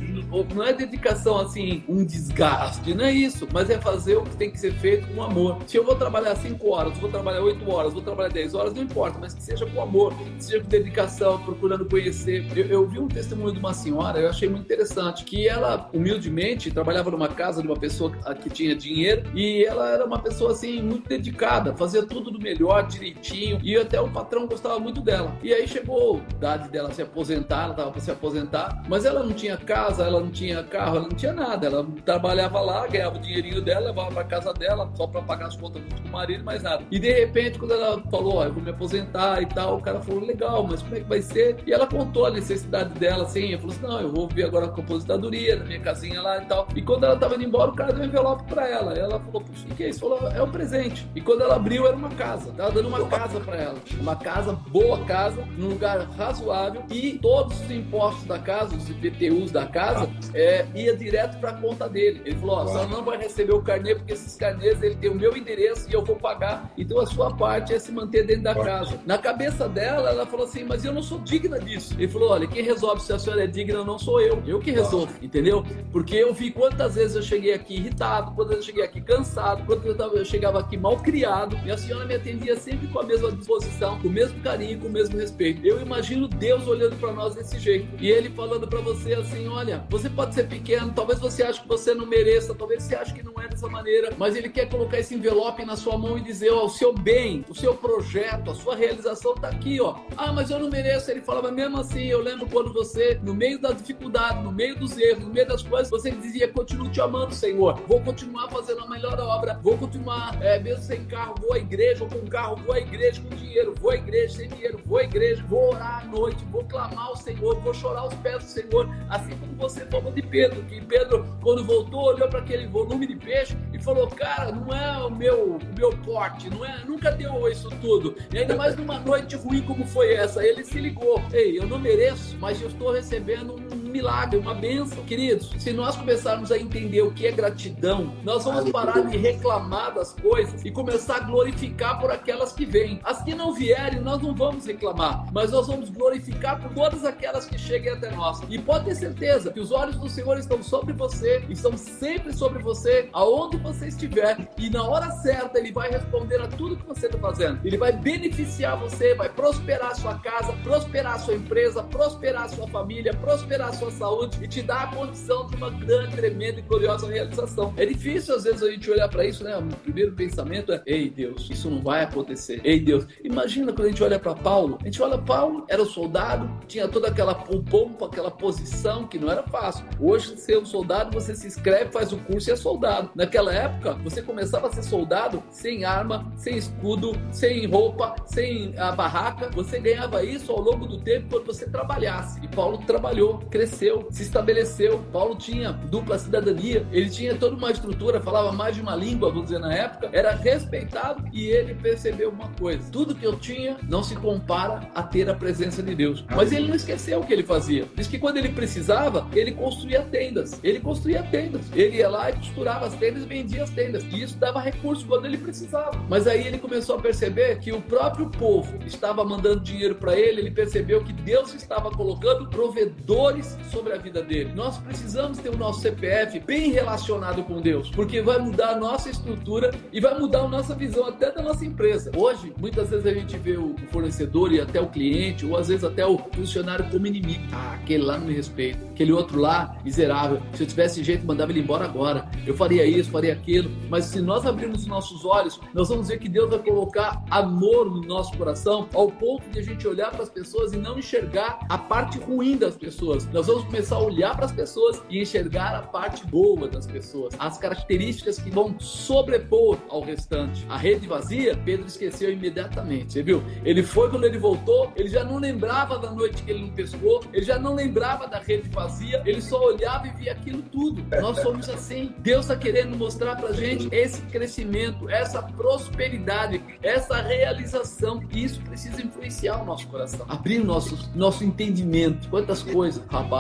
não é dedicação assim, um desgaste, não é isso, mas é fazer o que tem que ser feito com amor. Se eu vou trabalhar 5 horas, vou trabalhar 8 horas, vou trabalhar 10 horas, não importa, mas que seja com amor, que seja com dedicação, procurando conhecer. Eu, eu vi um testemunho de uma senhora, eu achei muito interessante, que ela, humildemente, trabalhava numa casa de uma pessoa que tinha dinheiro e ela era uma pessoa assim, muito dedicada, fazia tudo do melhor, direitinho, e até o patrão gostava muito dela. E aí chegou a idade dela se aposentar, ela estava para se aposentar, mas ela não tinha casa, ela não tinha carro, ela não tinha nada. Ela trabalhava lá, ganhava o dinheirinho dela, levava para casa dela só para pagar as contas junto com o marido, mais nada. E de repente, quando ela falou, ó, oh, eu vou me aposentar e tal, o cara falou, legal, mas como é que vai ser? E ela contou a necessidade dela, assim, ela falou assim, não, eu vou ver agora a aposentadoria, na minha casinha lá e tal. E quando ela tava indo embora, o cara deu um envelope para ela. E ela falou, puxa, o que é isso? Falou, é um presente. E quando ela abriu, era uma casa. Tava dando uma casa para ela. Uma casa, boa casa, num lugar razoável. E todos os impostos da casa, os IPTUs da casa, é, ia direto para a conta dele. Ele falou: ó, você não vai receber o carnê porque esses carnês ele tem o meu endereço e eu vou pagar. Então a sua parte é se manter dentro da casa. Na cabeça dela, ela falou assim: mas eu não sou digna disso. Ele falou: olha, quem resolve se a senhora é digna não sou eu. Eu que resolvo, entendeu? Porque eu vi quantas vezes eu cheguei aqui irritado, quantas vezes eu cheguei aqui cansado, quantas vezes eu chegava aqui mal criado e a senhora me atendia sempre com a mesma disposição, com o mesmo carinho, com o mesmo respeito. Eu imagino Deus olhando para nós desse jeito e ele falando para você assim: olha, você pode ser pequeno, talvez você ache que você não mereça, talvez você ache que não é dessa maneira, mas ele quer colocar esse envelope na sua mão e dizer: ó, o seu bem, o seu projeto, a sua realização está aqui, ó. Ah, mas eu não mereço. Ele falava mesmo assim. Eu lembro quando você, no meio da dificuldade, no meio dos erros, no meio das coisas, você dizia: continuo te amando, Senhor. Vou continuar fazendo a melhor obra, vou continuar, é, mesmo sem carro, vou à igreja, ou com carro, vou à igreja com dinheiro, vou à igreja sem dinheiro, vou à igreja, vou orar à noite, vou clamar ao Senhor, vou chorar aos pés do Senhor, assim como você falou de Pedro, que Pedro, quando voltou, olhou para aquele volume de peixe e falou: Cara, não é o meu, o meu porte, não é, nunca deu isso tudo. E ainda mais numa noite ruim como foi essa. Ele se ligou: Ei, eu não mereço, mas eu estou recebendo um milagre, uma bênção. Queridos, se nós começarmos a entender o que é gratidão, nós vamos parar de reclamar das coisas e começar a glorificar por aquelas que vêm. As que não vierem, nós não vamos reclamar, mas nós vamos glorificar por todas aquelas que cheguem até nós. E pode ter certeza que os olhos do Senhor estão sobre você, estão sempre sobre você, aonde você estiver, e na hora certa Ele vai responder a tudo que você está fazendo. Ele vai beneficiar você, vai prosperar a sua casa, prosperar a sua empresa, prosperar a sua família, prosperar a sua sua saúde e te dá a condição de uma grande, tremenda e gloriosa realização. É difícil às vezes a gente olhar para isso, né? O primeiro pensamento é: ei Deus, isso não vai acontecer. Ei Deus, imagina quando a gente olha para Paulo. A gente olha Paulo, era um soldado, tinha toda aquela pompa, aquela posição que não era fácil. Hoje ser um soldado, você se inscreve, faz o curso e é soldado. Naquela época, você começava a ser soldado sem arma, sem escudo, sem roupa, sem a barraca. Você ganhava isso ao longo do tempo quando você trabalhasse. E Paulo trabalhou, cresceu, se estabeleceu. Paulo tinha dupla cidadania, ele tinha toda uma estrutura, falava mais de uma língua, vamos dizer, na época, era respeitado e ele percebeu uma coisa: tudo que eu tinha não se compara a ter a presença de Deus. Mas ele não esqueceu o que ele fazia. Diz que quando ele precisava, ele construía tendas. Ele construía tendas. Ele ia lá e costurava as tendas e vendia as tendas. E isso dava recurso quando ele precisava. Mas aí ele começou a perceber que o próprio povo estava mandando dinheiro para ele, ele percebeu que Deus estava colocando provedores sobre a vida dele. Nós precisamos ter o nosso CPF bem relacionado com Deus, porque vai mudar a nossa estrutura e vai mudar a nossa visão até da nossa empresa. Hoje, muitas vezes a gente vê o fornecedor e até o cliente, ou às vezes até o funcionário como inimigo. Ah, aquele lá não me respeita, aquele outro lá, miserável. Se eu tivesse jeito, mandava ele embora agora. Eu faria isso, faria aquilo. Mas se nós abrirmos os nossos olhos, nós vamos ver que Deus vai colocar amor no nosso coração, ao ponto de a gente olhar para as pessoas e não enxergar a parte ruim das pessoas. Nós vamos começar a olhar para as pessoas e enxergar a parte boa das pessoas, as características que vão sobrepor ao restante. A rede vazia, Pedro esqueceu imediatamente. Você viu? Ele foi quando ele voltou, ele já não lembrava da noite que ele não pescou, ele já não lembrava da rede vazia, ele só olhava e via aquilo tudo. Nós somos assim. Deus está querendo mostrar para gente esse crescimento, essa prosperidade, essa realização. E isso precisa influenciar o nosso coração, abrir nosso, nosso entendimento. Quantas coisas. Rabarassuri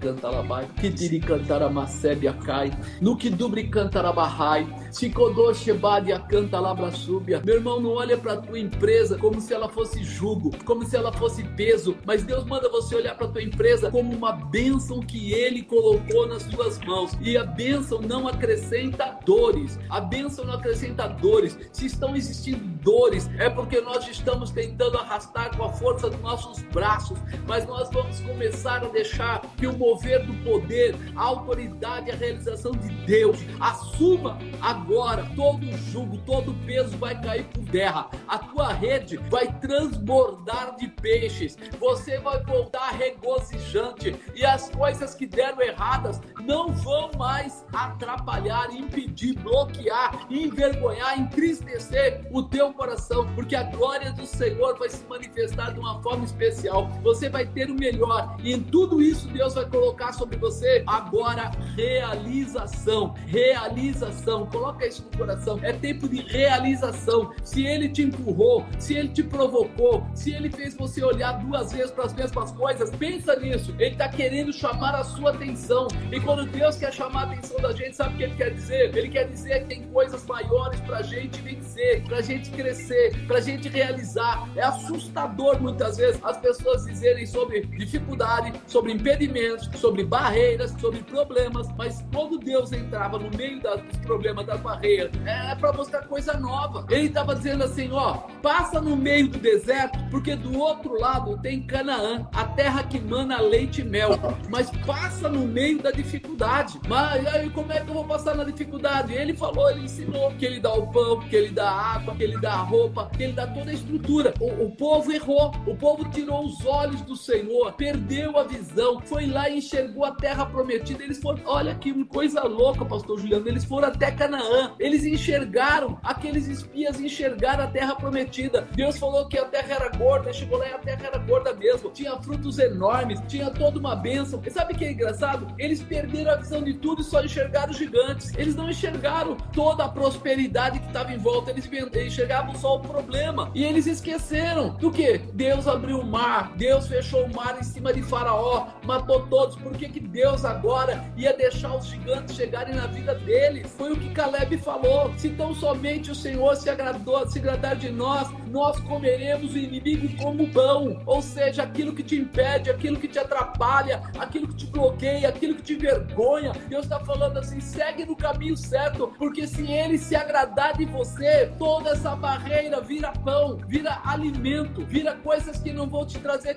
canta labai, Kidiri cantara macebe acai, no que dubri cantara barrai, Sikodô Shebadi canta labrasúbia. Meu irmão, não olha para tua empresa como se ela fosse jugo, como se ela fosse peso, mas Deus manda você olhar para tua empresa como uma bênção que Ele colocou nas tuas mãos. E a bênção não acrescenta dores. A bênção não acrescenta dores. Se estão existindo dores, é porque nós estamos tentando arrastar com a força dos nossos braços, mas nós vamos começar a deixar que o mover do poder, a autoridade, a realização de Deus assuma agora todo o jugo, todo o peso vai cair por terra. A tua rede vai transbordar de peixes. Você vai voltar regozijante e as coisas que deram erradas não vão mais atrapalhar, impedir, bloquear, envergonhar, entristecer o teu coração, porque a glória do Senhor vai se manifestar de uma forma especial. Você vai ter o melhor e em tudo isso Deus vai colocar sobre você agora realização, realização. Coloca isso no coração. É tempo de realização. Se ele te empurrou, se ele te provocou, se ele fez você olhar duas vezes para as mesmas coisas, pensa nisso. Ele está querendo chamar a sua atenção. E quando Deus quer chamar a atenção da gente, sabe o que ele quer dizer? Ele quer dizer que tem coisas maiores para a gente vencer, para a gente crescer, para a gente realizar. É assustador muitas vezes as pessoas dizerem sobre dificuldade, sobre impedimentos, sobre barreiras, sobre problemas, mas quando Deus entrava no meio das, dos problemas, das barreiras, é para mostrar coisa nova. Ele estava dizendo assim: ó, passa no meio do deserto, porque do outro lado tem Canaã, a terra que mana leite e mel, mas passa no meio da dificuldade. Mas aí como é que eu vou passar na dificuldade? Ele falou, ele ensinou que ele dá o pão, que ele dá a água, que ele dá a roupa, que ele dá toda a estrutura. O, o povo errou, o povo tirou os olhos do Senhor, perdeu a visão, foi lá e enxergou a terra prometida. Eles foram, olha que coisa louca, pastor Juliano, eles foram até Canaã, eles enxergaram, aqueles espias enxergaram a terra prometida. Deus falou que a terra era gorda, chegou lá e a terra era gorda mesmo, tinha frutos enormes, tinha toda uma bênção. E sabe o que é engraçado? Eles perderam a visão de tudo e só enxergaram gigantes. Eles não enxergaram toda a prosperidade que estava em volta, eles enxergavam só o problema. E eles esqueceram do que? Deus abriu o mar, Deus fechou o mar em cima de Faraó, matou todos. Por que, que Deus agora ia deixar os gigantes chegarem na vida deles? Foi o que Caleb falou. Se tão somente o Senhor se agradou, se agradar de nós, nós comeremos o inimigo como pão. Ou seja, aquilo que te impede, aquilo que te atrapalha, aquilo que te bloqueia, aquilo que te vergonha. Deus está falando assim: segue no caminho certo, porque se ele se agradar de você, toda essa barreira vira pão, vira alimento, vira coisas que não vão te trazer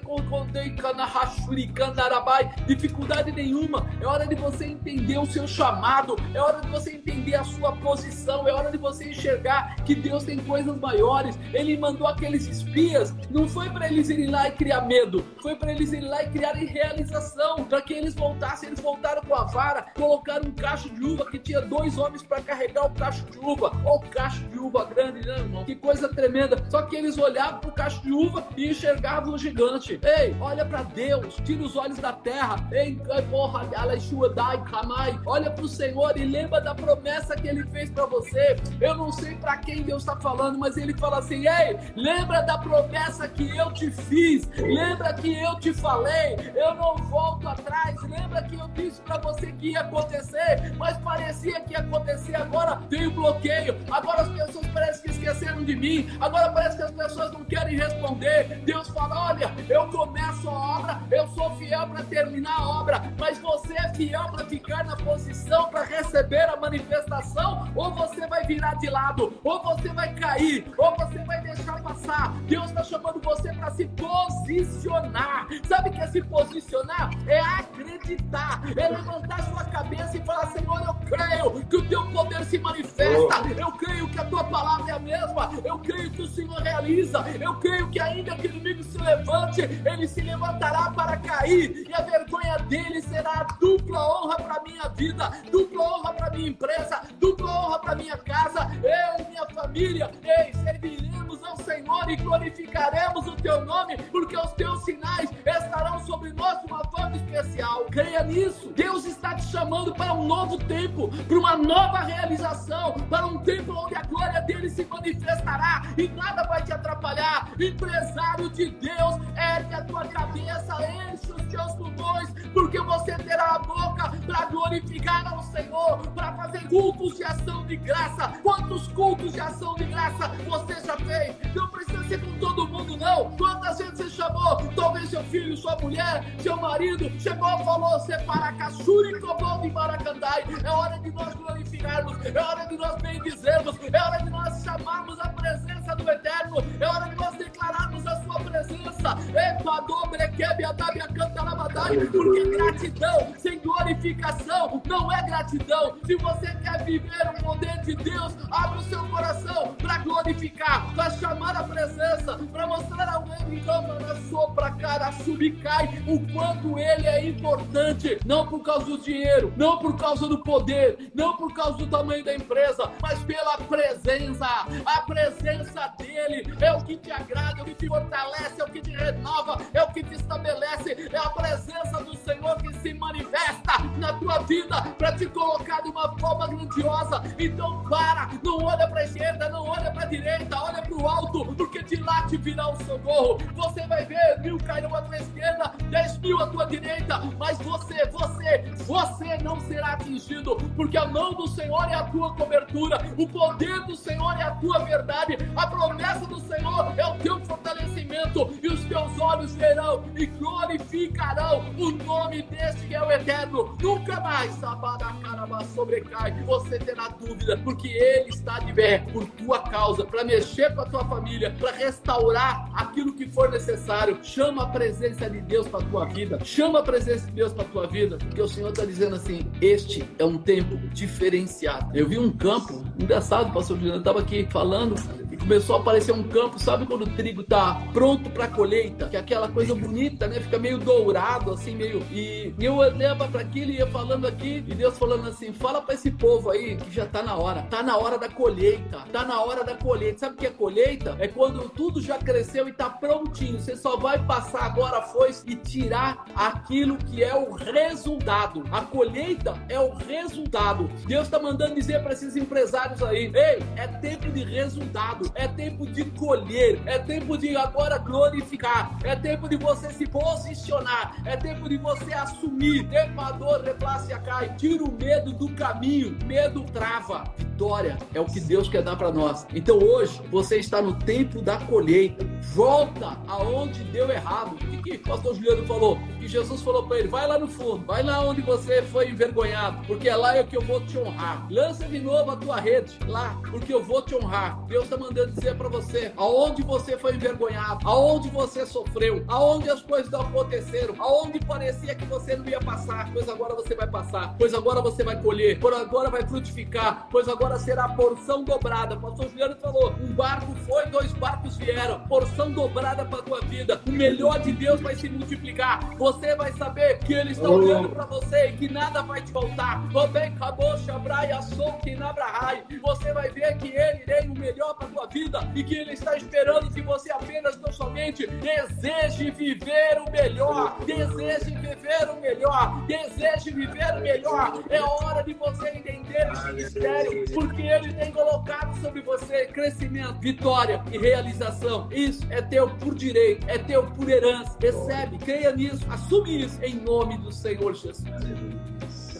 dificuldade nenhuma. É hora de você entender o seu chamado, é hora de você entender a sua posição, é hora de você enxergar que Deus tem coisas maiores. Ele mandou aqueles espias, não foi para eles irem lá e criar medo, foi para eles irem lá e criarem realização, para que eles voltassem. Eles voltaram com a vara, colocaram um cacho de uva que tinha dois homens para carregar o cacho de uva. Olha o cacho de uva grande, né, irmão? Que coisa tremenda. Só que eles olhavam para o cacho de uva e enxergavam o gigante. Ei, olha para Deus, tira os olhos da terra. Ei, porra, olha para o Senhor e lembra da promessa que ele fez para você. Eu não sei para quem Deus está falando, mas ele fala assim: ei, lembra da promessa que eu te fiz, lembra que eu te falei, eu não volto atrás, lembra que eu disse para você que ia acontecer, mas parecia que ia acontecer, agora tem o bloqueio, agora as pessoas parecem que esqueceram de mim, agora parece que as pessoas não querem responder. Deus fala: olha, eu começo a obra, eu sou fiel para terminar a obra, mas você é fiel para ficar na posição para receber a manifestação, ou você vai virar de lado, ou você vai cair, ou você vai deixar passar. Deus está chamando você para se posicionar. Sabe o que é se posicionar? É acreditar, é levantar sua cabeça e falar: Senhor, eu creio que o teu poder se manifesta, eu creio que a tua palavra é a mesma, eu creio que o Senhor realiza, eu creio que ainda que o inimigo se levante, ele se levantará para cair, e a vergonha dele será dupla honra para minha vida, dupla honra para minha empresa, dupla honra para minha casa, eu e minha família, ei, teu nome, porque os teus sinais estarão sobre nós uma forma especial. Creia nisso. Deus está te chamando para um novo tempo, para uma nova realização, para um tempo onde a glória dele se manifestará e nada vai te atrapalhar. Empresário de Deus, ergue a tua cabeça, enche os teus pulmões, porque você terá a boca para glorificar ao Senhor, para fazer cultos de ação de graça. Quantos cultos de ação de graça você já fez? Não precisa ser com todo mundo, não. Quantas vezes você chamou? Talvez seu filho, sua mulher, seu marido, chegou e falou: separa Caçuri e Maracandai. É hora de nós glorificarmos, é hora de nós bendizermos, é hora de nós chamarmos a presença do Eterno, é hora de nós declararmos a sua presença. Equador, Brequebe, Adabia, Cantarabadai, porque gratidão sem glorificação não é gratidão. Se você quer viver o poder de Deus, abre o seu coração para glorificar, para chamar a presença, para mostrar ao ele câmara sopra cara subcai o quanto ele é importante, não por causa do dinheiro, não por causa do poder, não por causa do tamanho da empresa, mas pela presença. A presença dele é o que te agrada, é o que te fortalece, é o que te renova, é o que te estabelece, é a presença do Senhor que se manifesta na tua vida para te colocar de uma forma grandiosa. Então para, não olha para a esquerda, não olha para a direita, olha para o alto, porque de lá te virá o socorro. Você vai ver mil cairão à tua esquerda, dez mil à tua direita, mas você, você, você não será atingido, porque a mão do Senhor é a tua cobertura, o poder do Senhor é a tua verdade, a promessa do Senhor é o teu fortalecimento, e os teus olhos verão e glorificarão o nome deste que é o eterno. Nunca mais sabada caraba sobrecai, você terá dúvida, porque Ele está de pé por tua causa, para mexer com a tua família, para restaurar aquilo que for necessário. Chama a presença de Deus para tua vida, chama a presença de Deus para tua vida, porque o Senhor está dizendo assim: este é um tempo diferenciado. Eu vi um campo, engraçado, pastor Juliano, estava aqui falando e começou a aparecer um campo, sabe quando o trigo está pronto para colheita, que é aquela coisa bonita, né? Fica meio dourado, assim, meio. E eu olhava para aquilo e ia falando aqui, e Deus falando assim: fala para esse povo aí que já está na hora, tá na hora da colheita, tá na hora da colheita. Sabe o que é colheita? É quando tudo já cresceu e está prontinho, você só vai passar agora a foice e tirar aquilo que é o resultado. A colheita é o resultado. Deus está mandando dizer para esses empresários aí: ei, é tempo de resultado, é tempo de colher, é tempo de agora glorificar, é tempo de você se posicionar, é tempo de você assumir. Depador, replácia cai, tira o medo do caminho, medo trava. Vitória é o que Deus quer dar para nós. Então hoje você está no tempo da colheita. Volta aonde deu errado. O que, que o pastor Juliano falou? Que Jesus falou para ele: vai lá no fundo, vai lá onde você foi envergonhado, porque é lá que eu vou te honrar. Lança de novo a tua rede lá, porque eu vou te honrar. Deus está mandando dizer para você: aonde você foi envergonhado, aonde você sofreu, aonde as coisas não aconteceram, aonde parecia que você não ia passar, pois agora você vai passar, pois agora você vai colher, pois agora vai frutificar, pois agora será porção dobrada. O pastor Juliano falou: um barco foi, dois barcos vieram. Porção dobrada para tua vida. O melhor de Deus vai se multiplicar. Você vai saber que Ele está olhando para você e que nada vai te faltar. Também acabou, Shabraia, Souk, Nabrahai. Você vai ver que Ele tem o melhor para tua vida e que Ele está esperando que você apenas, tão somente, deseje viver o melhor. Deseje viver o melhor. Deseje viver o melhor. É hora de você entender esse mistério porque Ele tem colocado sobre você crescimento, vitória e realização. Isso é teu por direito, é teu por herança. Recebe, creia nisso, assume isso em nome do Senhor Jesus.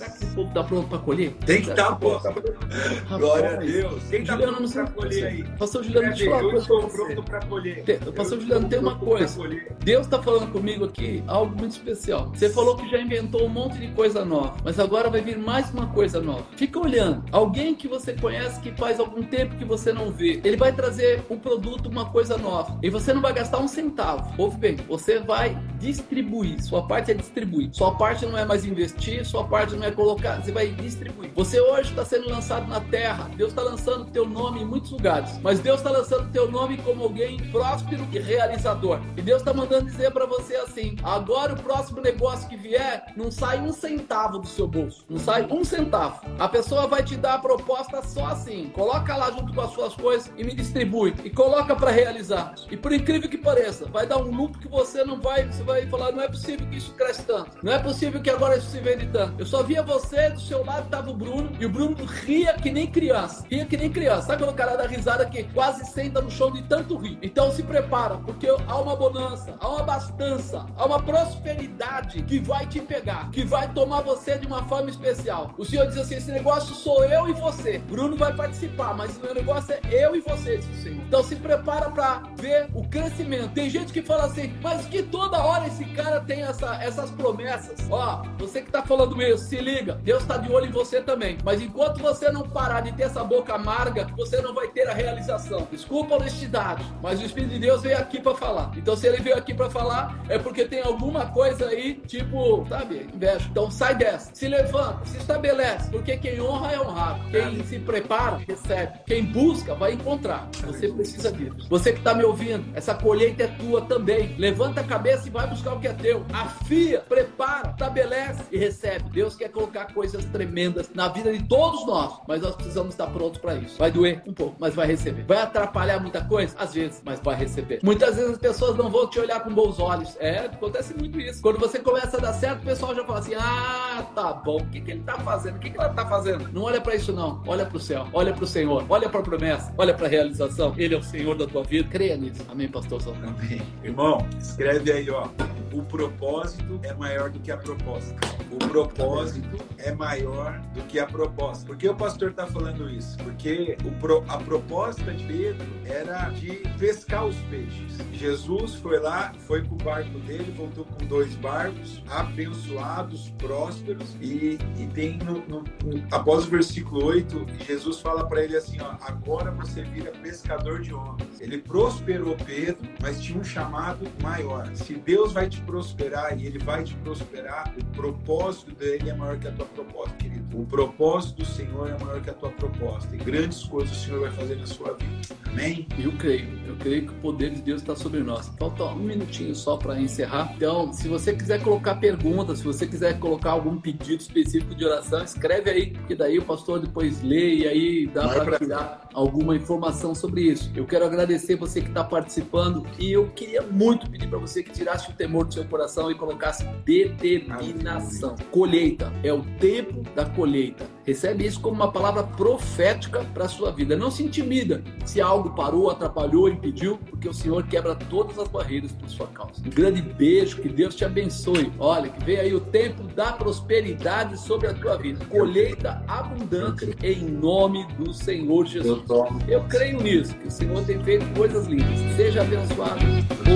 Será que esse povo está pronto para colher? Tem que estar, tá, pô. Glória a Deus. Quem está pronto para colher aí? Pastor Juliano, deixa eu falar uma coisa. Pronto para colher. Pastor Juliano, tem uma coisa. Deus está falando comigo aqui algo muito especial. Você falou que já inventou um monte de coisa nova, mas agora vai vir mais uma coisa nova. Fica olhando. Alguém que você conhece que faz algum tempo que você não vê, ele vai trazer um produto, uma coisa nova. E você não vai gastar um centavo. Ouve bem, você vai distribuir. Sua parte é distribuir. Sua parte não é mais investir, sua parte não é colocar, você vai distribuir. Você hoje está sendo lançado na terra. Deus está lançando teu nome em muitos lugares, mas Deus está lançando teu nome como alguém próspero e realizador. E Deus está mandando dizer para você assim: agora o próximo negócio que vier, não sai um centavo do seu bolso, não sai um centavo. A pessoa vai te dar a proposta só assim: coloca lá junto com as suas coisas e me distribui e coloca para realizar. E por incrível que pareça, vai dar um lucro que você não vai, você vai falar: não é possível que isso cresça tanto, não é possível que agora isso se vende tanto. Eu só via você, do seu lado tava o Bruno, e o Bruno ria que nem criança. Ria que nem criança. Sabe quando o cara dá risada que quase senta no chão de tanto rir? Então se prepara, porque há uma bonança, há uma abastança, há uma prosperidade que vai te pegar, que vai tomar você de uma forma especial. O Senhor diz assim: esse negócio sou eu e você. Bruno vai participar, mas o meu negócio é eu e você, diz o Senhor. Então se prepara para ver o crescimento. Tem gente que fala assim, mas que toda hora esse cara tem essa, essas promessas. Ó, você que tá falando isso, se liga, Deus está de olho em você também. Mas enquanto você não parar de ter essa boca amarga, você não vai ter a realização. Desculpa a honestidade, mas o Espírito de Deus veio aqui para falar. Então, se ele veio aqui para falar, é porque tem alguma coisa aí, tipo, sabe, inveja. Então, sai dessa. Se levanta, se estabelece, porque quem honra é honrado. Quem se prepara, recebe. Quem busca, vai encontrar. Você precisa disso. Você que está me ouvindo, essa colheita é tua também. Levanta a cabeça e vai buscar o que é teu. Afia, prepara, estabelece e recebe. Deus quer colocar coisas tremendas na vida de todos nós, mas nós precisamos estar prontos para isso. Vai doer um pouco, mas vai receber. Vai atrapalhar muita coisa? Às vezes, mas vai receber. Muitas vezes as pessoas não vão te olhar com bons olhos. É, acontece muito isso. Quando você começa a dar certo, o pessoal já fala assim: ah, tá bom, o que, que ele tá fazendo? O que, que ela tá fazendo? Não olha para isso, não. Olha para o céu, olha para o Senhor, olha para a promessa, olha para a realização. Ele é o Senhor da tua vida. Creia nisso. Amém, pastor Salvador. Amém. Irmão, escreve aí, ó. O propósito é maior do que a proposta. O propósito é maior do que a proposta. Por que o pastor está falando isso? Porque pro, a proposta de Pedro era de pescar os peixes. Jesus foi lá, foi com o barco dele, voltou com dois barcos, abençoados, prósperos, e, e tem no, no, no, após o versículo 8, Jesus fala para ele assim: ó, agora você vira pescador de homens. Ele prosperou Pedro, mas tinha um chamado maior. Se Deus vai te prosperar e ele vai te prosperar, o propósito dele é maior que a tua proposta, querido. O propósito do Senhor é maior que a tua proposta. E grandes coisas o Senhor vai fazer na sua vida. Amém? Eu creio. Eu creio que o poder de Deus está sobre nós. Falta um minutinho só para encerrar. Então, se você quiser colocar perguntas, se você quiser colocar algum pedido específico de oração, escreve aí, que daí o pastor depois lê e aí dá para tirar alguma informação sobre isso. Eu quero agradecer você que está participando e eu queria muito pedir para você que tirasse o temor do seu coração e colocasse determinação. Colheita é o tempo da colheita colheita. Recebe isso como uma palavra profética para a sua vida. Não se intimida se algo parou, atrapalhou, impediu, porque o Senhor quebra todas as barreiras por sua causa. Um grande beijo, que Deus te abençoe. Olha, que vem aí o tempo da prosperidade sobre a tua vida. Colheita abundante em nome do Senhor Jesus. Eu creio nisso, que o Senhor tem feito coisas lindas. Seja abençoado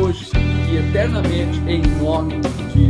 hoje e eternamente em nome de